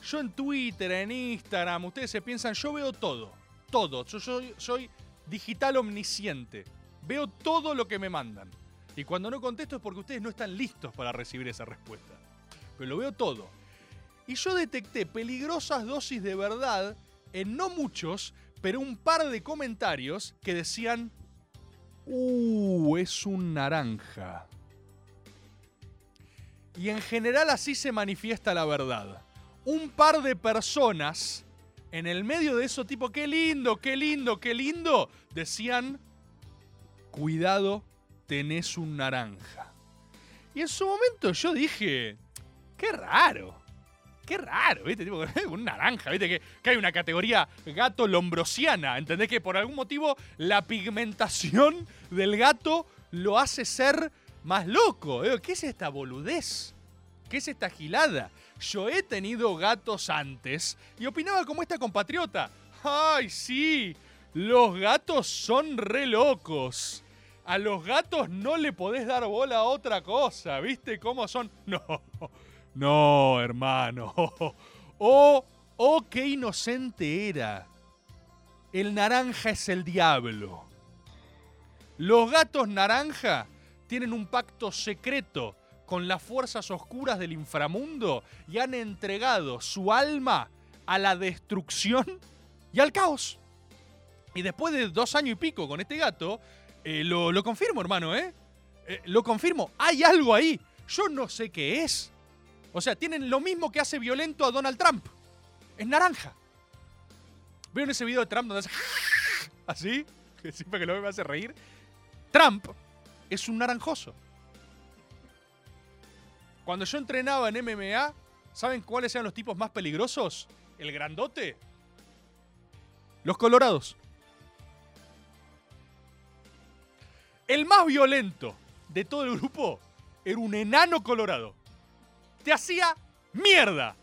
Yo en Twitter, en Instagram, ustedes se piensan, yo veo todo, todo. Yo soy, soy digital omnisciente. Veo todo lo que me mandan. Y cuando no contesto es porque ustedes no están listos para recibir esa respuesta. Pero lo veo todo. Y yo detecté peligrosas dosis de verdad en no muchos, pero un par de comentarios que decían, uh, es un naranja. Y en general así se manifiesta la verdad. Un par de personas en el medio de eso tipo, qué lindo, qué lindo, qué lindo, decían, cuidado, tenés un naranja. Y en su momento yo dije, qué raro. Qué raro, ¿viste? Tipo, un naranja, ¿viste? Que, que hay una categoría gato lombrosiana. ¿Entendés? Que por algún motivo la pigmentación del gato lo hace ser más loco. ¿Qué es esta boludez? ¿Qué es esta gilada? Yo he tenido gatos antes y opinaba como esta compatriota. ¡Ay, sí! Los gatos son re locos. A los gatos no le podés dar bola a otra cosa, ¿viste cómo son? No, no, hermano. Oh, oh, qué inocente era. El naranja es el diablo. Los gatos naranja tienen un pacto secreto con las fuerzas oscuras del inframundo y han entregado su alma a la destrucción y al caos. Y después de dos años y pico con este gato, eh, lo, lo confirmo, hermano, ¿eh? Eh, Lo confirmo, hay algo ahí. Yo no sé qué es. O sea, tienen lo mismo que hace violento a Donald Trump. Es naranja. ¿Vieron ese video de Trump donde hace así? Que siempre que lo ve me hace reír. Trump es un naranjoso. Cuando yo entrenaba en MMA, ¿saben cuáles eran los tipos más peligrosos? El grandote. Los colorados. El más violento de todo el grupo era un enano colorado. Te hacía mierda.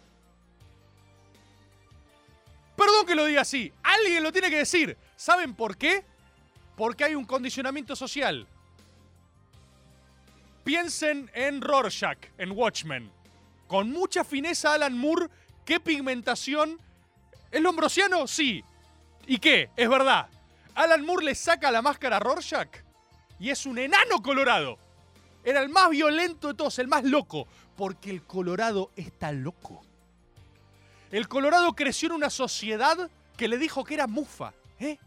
Perdón que lo diga así. Alguien lo tiene que decir. ¿Saben por qué? Porque hay un condicionamiento social. Piensen en Rorschach, en Watchmen. Con mucha fineza Alan Moore, ¿qué pigmentación? ¿Es lombrosiano? Sí. ¿Y qué? Es verdad. Alan Moore le saca la máscara a Rorschach Y es un enano colorado. Era el más violento de todos, el más loco. Porque el colorado está loco. El colorado creció en una sociedad que le dijo que era mufa. ¿Eh?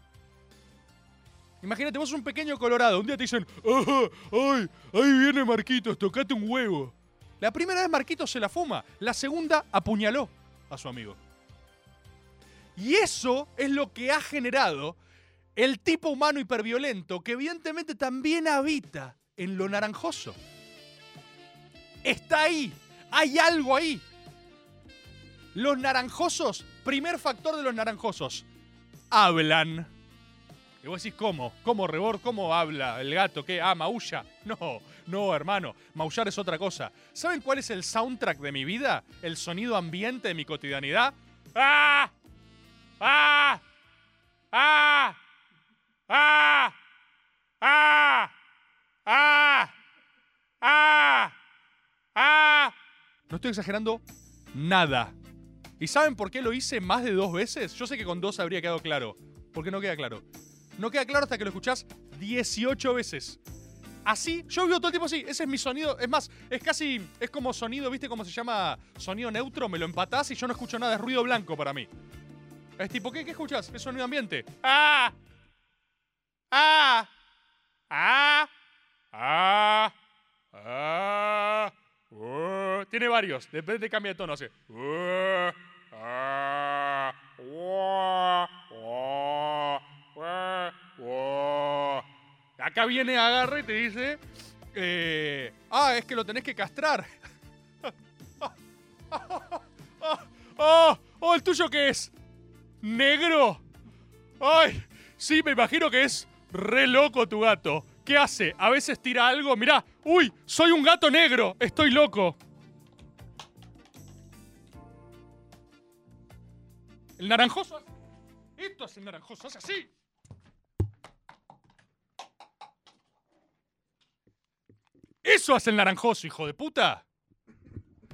Imagínate, vos un pequeño colorado. Un día te dicen, "Ajá, ¡ay! Ahí viene Marquitos, tocate un huevo! La primera vez Marquitos se la fuma. La segunda apuñaló a su amigo. Y eso es lo que ha generado el tipo humano hiperviolento que evidentemente también habita en lo naranjoso. Está ahí. Hay algo ahí. Los naranjosos, primer factor de los naranjosos, hablan. Y vos decís, ¿cómo? ¿Cómo, Rebor? ¿Cómo habla el gato? ¿Qué? Ah, maulla. No, no, hermano. Maullar es otra cosa. ¿Saben cuál es el soundtrack de mi vida? El sonido ambiente de mi cotidianidad. ¡Ah! ¡Ah! ¡Ah! ¡Ah! ¡Ah! ¡Ah! ¡Ah! ¡Ah! No estoy exagerando nada. ¿Y saben por qué lo hice más de dos veces? Yo sé que con dos habría quedado claro. ¿Por qué no queda claro? No queda claro hasta que lo escuchás 18 veces. Así, yo vivo todo el tiempo así. Ese es mi sonido. Es más, es casi. Es como sonido, ¿viste cómo se llama? Sonido neutro. Me lo empatás y yo no escucho nada. Es ruido blanco para mí. Es tipo, ¿qué, qué escuchás? Es sonido ambiente. ¡Ah! ¡Ah! ¡Ah! ¡Ah! ¡Ah! Uh, tiene varios. Depende, cambia de tono. Hace. Uh, ah, uh, uh, uh, uh. Acá viene, agarra y te dice. eh, ah, es que lo tenés que castrar. ¡Oh! ¡Oh! ¿El tuyo qué es? ¿Negro? ¡Ay! Sí, me imagino que es re loco tu gato. ¿Qué hace? A veces tira algo. Mirá. ¡Uy! Soy un gato negro. Estoy loco. El naranjoso. Esto es el naranjoso. Hace así. Eso hace el naranjoso, hijo de puta.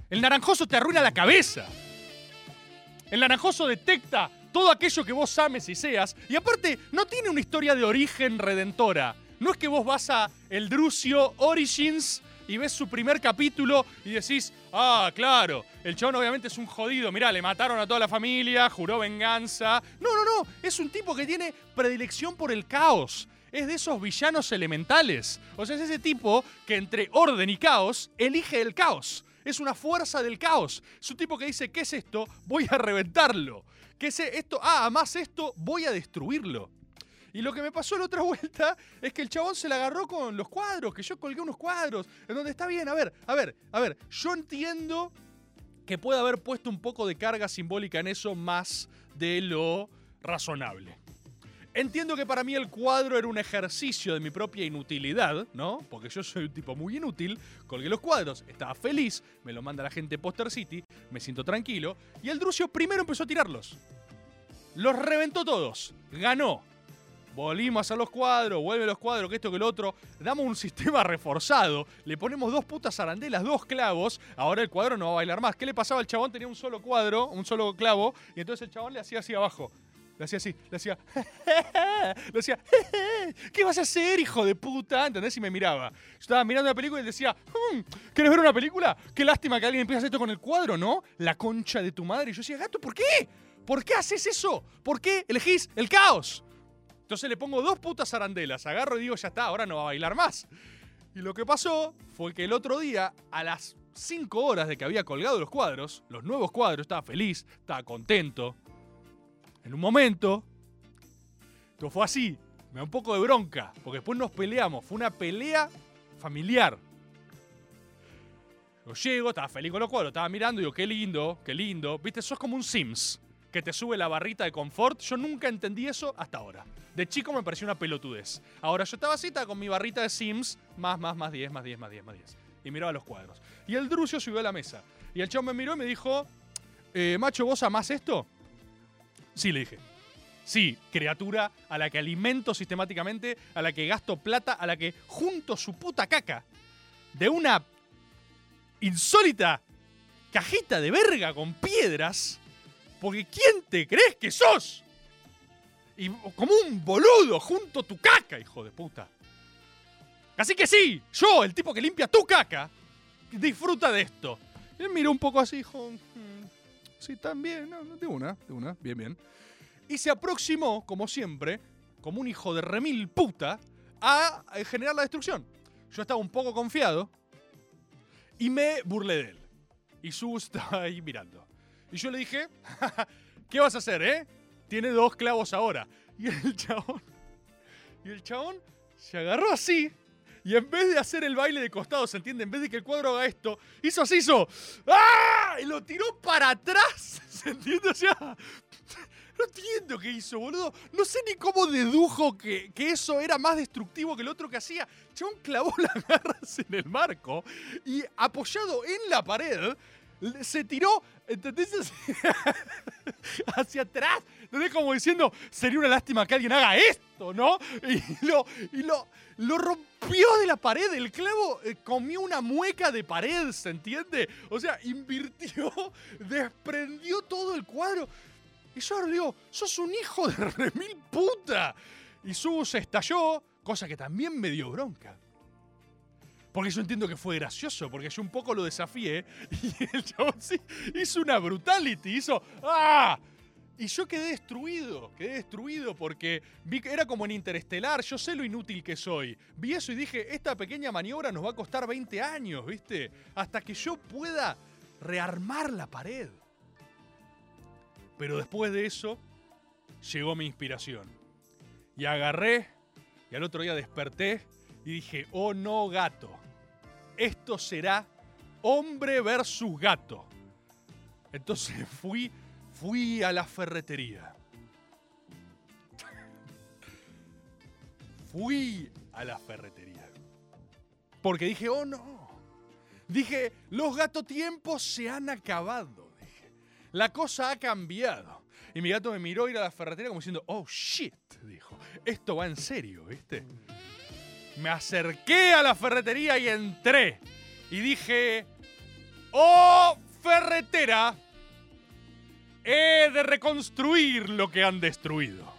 El naranjoso te arruina la cabeza. El naranjoso detecta todo aquello que vos ames y seas. Y aparte, no tiene una historia de origen redentora. No es que vos vas a El Drucio Origins y ves su primer capítulo y decís, ah, claro, el chabón obviamente es un jodido. Mirá, le mataron a toda la familia, juró venganza. No, no, no. Es un tipo que tiene predilección por el caos. Es de esos villanos elementales. O sea, es ese tipo que entre orden y caos elige el caos. Es una fuerza del caos. Es un tipo que dice, ¿qué es esto? Voy a reventarlo. ¿Qué es esto? Ah, más esto, voy a destruirlo. Y lo que me pasó la otra vuelta es que el chabón se la agarró con los cuadros, que yo colgué unos cuadros, en donde está bien, a ver, a ver, a ver, yo entiendo que puede haber puesto un poco de carga simbólica en eso más de lo razonable. Entiendo que para mí el cuadro era un ejercicio de mi propia inutilidad, ¿no? Porque yo soy un tipo muy inútil, colgué los cuadros, estaba feliz, me lo manda la gente Poster City, me siento tranquilo, y el Drucio primero empezó a tirarlos. Los reventó todos, ganó. Volvimos a hacer los cuadros, vuelve los cuadros, que esto, que lo otro. Damos un sistema reforzado, le ponemos dos putas arandelas, dos clavos, ahora el cuadro no va a bailar más. ¿Qué le pasaba? El chabón tenía un solo cuadro, un solo clavo, y entonces el chabón le hacía así abajo. Le hacía así, le hacía. le hacía. ¿Qué vas a hacer, hijo de puta? ¿Entendés? Y me miraba. Yo estaba mirando la película y decía, "Hmm, ¿quieres ver una película? Qué lástima que alguien empiece a hacer esto con el cuadro, ¿no? La concha de tu madre. Y yo decía, gato, ¿por qué? ¿Por qué haces eso? ¿Por qué elegís el caos? Entonces le pongo dos putas arandelas, agarro y digo, ya está, ahora no va a bailar más. Y lo que pasó fue que el otro día, a las 5 horas de que había colgado los cuadros, los nuevos cuadros, estaba feliz, estaba contento. En un momento, esto fue así, me da un poco de bronca, porque después nos peleamos, fue una pelea familiar. Yo llego, estaba feliz con los cuadros, estaba mirando y digo, qué lindo, qué lindo. Viste, sos como un Sims, que te sube la barrita de confort. Yo nunca entendí eso hasta ahora. De chico me pareció una pelotudez. Ahora yo estaba estaba con mi barrita de Sims, más, más, más 10, más 10, más 10, más 10. Y miraba los cuadros. Y el Drucio subió a la mesa. Y el chavo me miró y me dijo, eh, macho, ¿vos amás esto? Sí, le dije. Sí, criatura a la que alimento sistemáticamente, a la que gasto plata, a la que junto su puta caca de una insólita cajita de verga con piedras, porque ¿quién te crees que sos? Y como un boludo junto tu caca, hijo de puta. Así que sí, yo, el tipo que limpia tu caca, disfruta de esto. Y él miró un poco así, dijo, "Mm, sí, también, no, de una, de una, bien, bien. Y se aproximó, como siempre, como un hijo de remil puta, a eh, generar la destrucción. Yo estaba un poco confiado y me burlé de él. Y Su estaba ahí mirando. Y yo le dije, ¿qué vas a hacer, eh? Tiene dos clavos ahora. Y el chabón, y el chabón se agarró así. Y en vez de hacer el baile de costado, ¿se entiende? En vez de que el cuadro haga esto, hizo así, hizo. ¡Ah! Y lo tiró para atrás. ¿Se entiende? O sea, no entiendo qué hizo, boludo. No sé ni cómo dedujo que, que eso era más destructivo que el otro que hacía. Chabón clavó las garras en el marco y apoyado en la pared, se tiró, ¿entendés? Hacia atrás. ¿Entendés? Como diciendo, sería una lástima que alguien haga esto, ¿no? Y lo, y lo, rompió de la pared. El clavo eh, comió una mueca de pared, ¿se entiende? O sea, invirtió, desprendió todo el cuadro. Y yo le digo, sos un hijo de remil puta. Y Su se estalló, cosa que también me dio bronca. Porque yo entiendo que fue gracioso, porque yo un poco lo desafié y el chabón sí hizo una brutality, hizo ¡Ah! Y yo quedé destruido, quedé destruido porque vi que era como en Interestelar, yo sé lo inútil que soy. Vi eso y dije, esta pequeña maniobra nos va a costar 20 años, ¿viste? Hasta que yo pueda rearmar la pared. Pero después de eso, llegó mi inspiración. Y agarré, y al otro día desperté y dije, oh no, gato. Esto será hombre versus gato. Entonces fui, fui a la ferretería. Fui a la ferretería. Porque dije, oh no. Dije, los gato tiempos se han acabado. Dije, la cosa ha cambiado. Y mi gato me miró ir a la ferretería como diciendo, oh shit, dijo, esto va en serio, ¿viste? Me acerqué a la ferretería y entré. Y dije, oh ferretera, he de reconstruir lo que han destruido.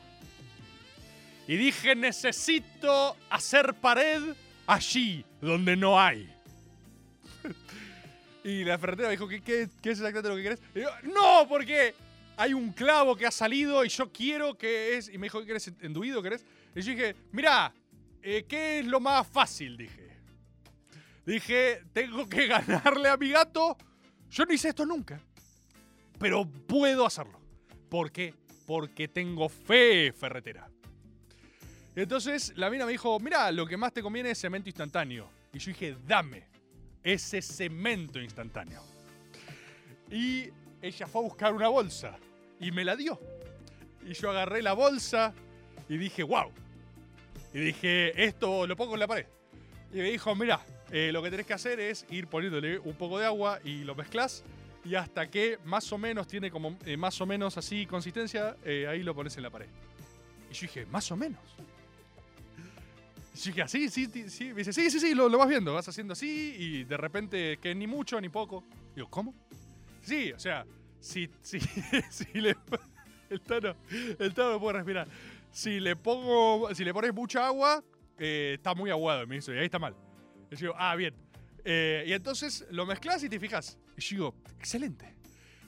Y dije, necesito hacer pared allí donde no hay. y la ferretera me dijo, ¿qué, es exactamente lo que querés? Y yo, no, porque hay un clavo que ha salido y yo quiero que es... Y me dijo, ¿qué querés? ¿Enduido? Y yo dije, mirá, eh, ¿qué es lo más fácil? Dije. Dije, tengo que ganarle a mi gato. Yo no hice esto nunca. Pero puedo hacerlo. ¿Por qué? Porque tengo fe, ferretera. Entonces la mina me dijo, mira, lo que más te conviene es cemento instantáneo. Y yo dije, dame ese cemento instantáneo. Y ella fue a buscar una bolsa y me la dio. Y yo agarré la bolsa y dije, wow. Y dije, esto lo pongo en la pared. Y me dijo, mira, eh, lo que tenés que hacer es ir poniéndole un poco de agua y lo mezclas. Y hasta que más o menos tiene como eh, más o menos así consistencia, eh, ahí lo pones en la pared. Y yo dije, más o menos. Y yo dije, así, sí, sí, sí. Me dice, sí, sí, sí, lo, lo vas viendo. Vas haciendo así y de repente que ni mucho ni poco. Digo, ¿cómo? Sí, o sea, si, si, si le. El Tano, el Tano no puede respirar. Si le pongo. Si le pones mucha agua, eh, está muy aguado. Me dice, y ahí está mal. Y yo digo, ah, bien. Eh, y entonces lo mezclas y te fijas. Y yo digo, excelente.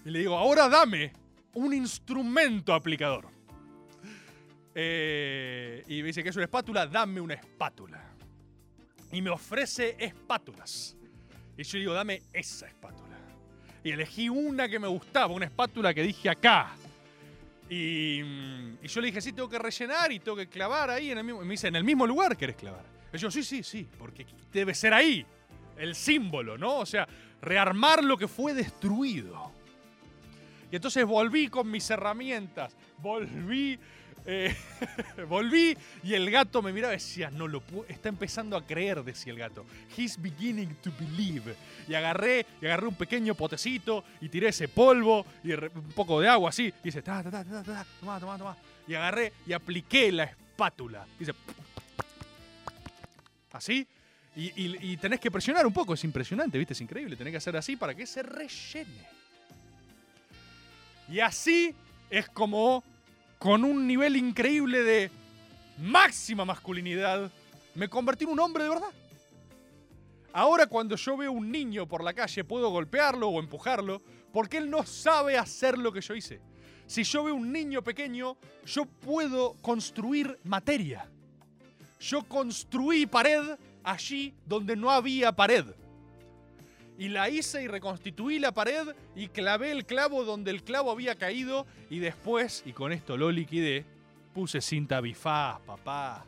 Y le digo, ahora dame un instrumento aplicador. Eh, y me dice que es una espátula, dame una espátula. Y me ofrece espátulas. Y yo digo, dame esa espátula. Y elegí una que me gustaba, una espátula que dije acá. Y, yo le dije, sí, tengo que rellenar y tengo que clavar ahí en el mismo. Y me dice, ¿en el mismo lugar querés clavar? Y yo, sí, sí, sí, porque debe ser ahí. El símbolo, ¿no? O sea, rearmar lo que fue destruido. Y entonces volví con mis herramientas. Volví. Eh, volví y el gato me miraba y decía, no lo puedo. Está empezando a creer, decía el gato. He's beginning to believe. Y agarré, y agarré un pequeño potecito y tiré ese polvo y un poco de agua así. Y dice, ta, toma, toma, toma. Y agarré y apliqué la espátula. Y dice, así. Y, y- y tenés que presionar un poco, es impresionante, ¿viste? Es increíble. Tenés que hacer así para que se rellene. Y así es como, con un nivel increíble de máxima masculinidad, Me convertí en un hombre de verdad. Ahora cuando yo veo un niño por la calle puedo golpearlo o empujarlo porque él no sabe hacer lo que yo hice. Si yo veo un niño pequeño, yo puedo construir materia. Yo construí pared allí donde no había pared. Y la hice y reconstituí la pared y clavé el clavo donde el clavo había caído y después, y con esto lo liquidé, puse cinta bifaz, papá.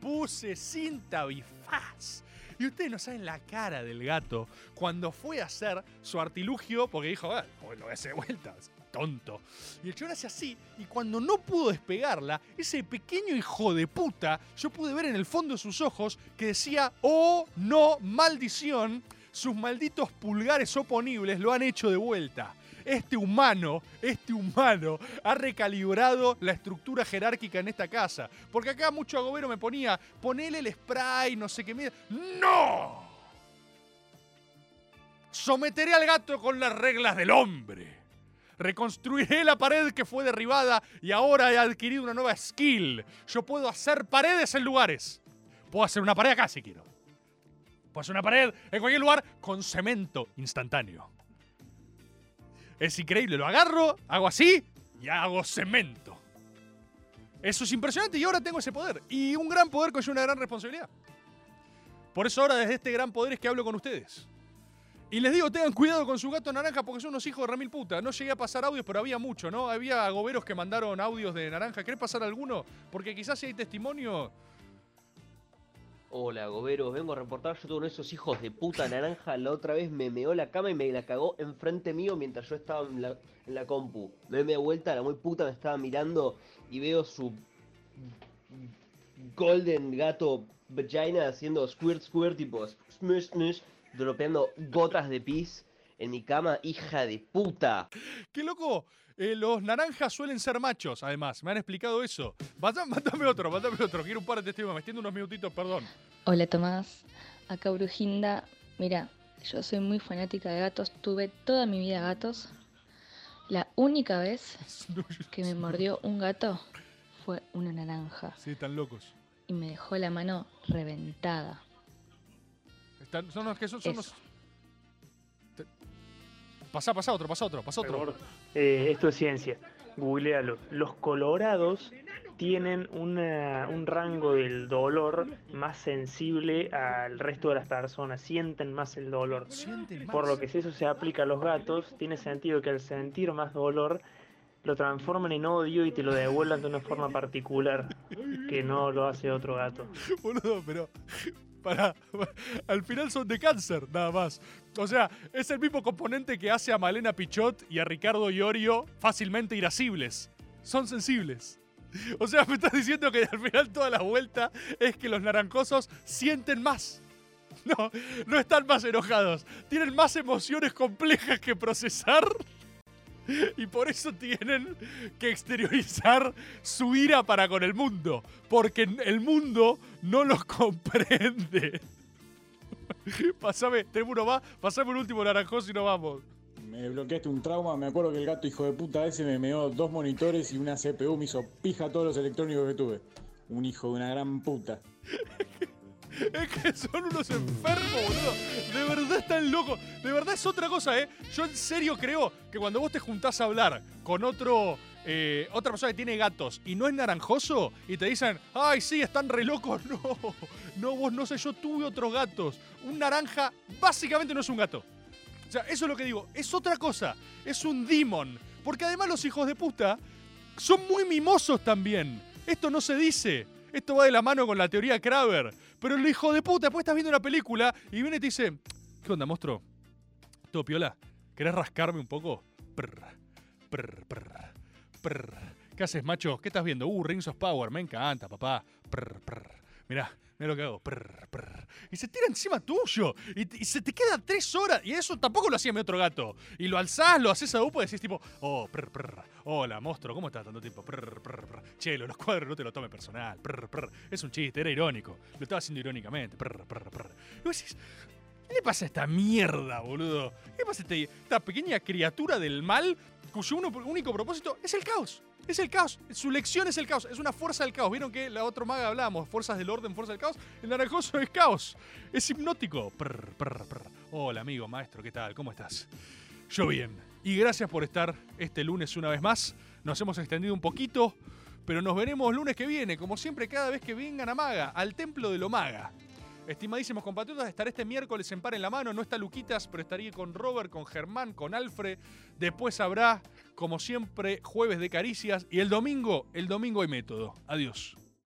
Puse cinta bifaz. Y ustedes no saben la cara del gato cuando fue a hacer su artilugio, porque dijo, ah, bueno, voy a hacer vueltas, tonto. Y el chaval hace así, y cuando no pudo despegarla, ese pequeño hijo de puta, yo pude ver en el fondo de sus ojos que decía, oh, no, maldición, sus malditos pulgares oponibles lo han hecho de vuelta. Este humano, este humano ha recalibrado la estructura jerárquica en esta casa. Porque acá mucho agobero me ponía, ponele el spray, no sé qué. me- ¡No! Someteré al gato con las reglas del hombre. Reconstruiré la pared que fue derribada y ahora he adquirido una nueva skill. Yo puedo hacer paredes en lugares. Puedo hacer una pared acá si quiero. Hacer una pared en cualquier lugar con cemento instantáneo. Es increíble, lo agarro, hago así y hago cemento. Eso es impresionante y ahora tengo ese poder. Y un gran poder conlleva una gran responsabilidad. Por eso ahora desde este gran poder es que hablo con ustedes. Y les digo, tengan cuidado con su gato naranja porque son unos hijos de remil puta. No llegué a pasar audios, pero había mucho, ¿no? Había agoberos que mandaron audios de naranja. ¿Querés pasar alguno? Porque quizás si hay testimonio... Hola, Goberos, vengo a reportar. Yo tuve uno de esos hijos de puta naranja. La otra vez me meó la cama y me la cagó enfrente mío mientras yo estaba en la, en la compu. Me doy vuelta, la muy puta me estaba mirando y veo su golden gato vagina haciendo squirt squirt tipo smush smush, dropeando gotas de pis en mi cama, hija de puta. ¡Qué loco! Eh, los naranjas suelen ser machos, además. Me han explicado eso. Mándame otro, mándame otro. Quiero un par de testigos. Me extiendo unos minutitos, perdón. Hola Tomás, acá Brujinda. Mira, yo soy muy fanática de gatos, tuve toda mi vida gatos. La única vez que me mordió un gato fue una naranja Sí, están locos. y me dejó la mano reventada. Están, son los que son, son los... Pasá, pasá otro, pasá otro, pasá otro. Eh, esto es ciencia. Googlealo. Los colorados tienen una- un rango del dolor más sensible al resto de las personas, sienten más el dolor. Por lo que si eso se aplica a los gatos, tiene sentido que al sentir más dolor lo transformen en odio y te lo devuelvan de una forma particular que no lo hace otro gato. Boludo, pero... Para, al final son de cáncer, nada más. O sea, es el mismo componente que hace a Malena Pichot y a Ricardo Iorio fácilmente irascibles. Son sensibles. O sea, me estás diciendo que al final toda la vuelta es que los naranjosos sienten más. No, no están más enojados. Tienen más emociones complejas que procesar. Y por eso tienen que exteriorizar su ira para con el mundo. Porque el mundo no los comprende. Pasame, tenemos uno más. Pasame un último naranjoso y nos vamos. Me bloqueaste un trauma, me acuerdo que el gato hijo de puta ese me meó dos monitores y una CPU, me hizo pija todos los electrónicos que tuve. Un hijo de una gran puta. Es que son unos enfermos, boludo. De verdad están locos. De verdad es otra cosa, ¿eh? Yo en serio creo que cuando vos te juntás a hablar con otro. eh, otra persona que tiene gatos y no es naranjoso y te dicen, ay, sí, están re locos. No, no, vos no sé, yo tuve otros gatos. Un naranja básicamente no es un gato. O sea, eso es lo que digo. Es otra cosa. Es un demon. Porque además los hijos de puta son muy mimosos también. Esto no se dice. Esto va de la mano con la teoría Kraber. Pero el hijo de puta, después estás viendo una película y viene y te dice, ¿qué onda, monstruo? ¿Todo piola? ¿Querés rascarme un poco? Prr, prr, prr, prr. ¿Qué haces, macho? ¿Qué estás viendo? Uh, Rings of Power. Me encanta, papá. Prr, prr. Mirá, mirá lo que hago. Y se tira encima tuyo. Y, se te queda tres horas. Y eso tampoco lo hacía mi otro gato. Y lo alzás, lo haces a upo y decís tipo, oh, prr, prr. Hola, monstruo, ¿cómo estás tanto tiempo? Prr, prr, prr. Che, lo de los cuadros no te lo tome personal. Es un chiste, era irónico. Lo estaba haciendo irónicamente. Y vos decís, ¿Qué le pasa a esta mierda, boludo? ¿Qué le pasa a este- esta pequeña criatura del mal cuyo único propósito es el caos. Es el caos. Su lección es el caos. Es una fuerza del caos. ¿Vieron que la otra maga hablábamos? Fuerzas del orden, fuerza del caos. El naranjoso es caos. Es hipnótico. Hola, amigo, maestro, ¿qué tal? ¿Cómo estás? Yo bien. Y gracias por estar este lunes una vez más. Nos hemos extendido un poquito, pero nos veremos lunes que viene, como siempre, cada vez que vengan a Maga, al templo de lo Maga. Estimadísimos compatriotas, estaré este miércoles en Par en la Mano. No está Luquitas, pero estaría con Robert, con Germán, con Alfred. Después habrá, como siempre, jueves de caricias. Y el domingo, el domingo hay método. Adiós.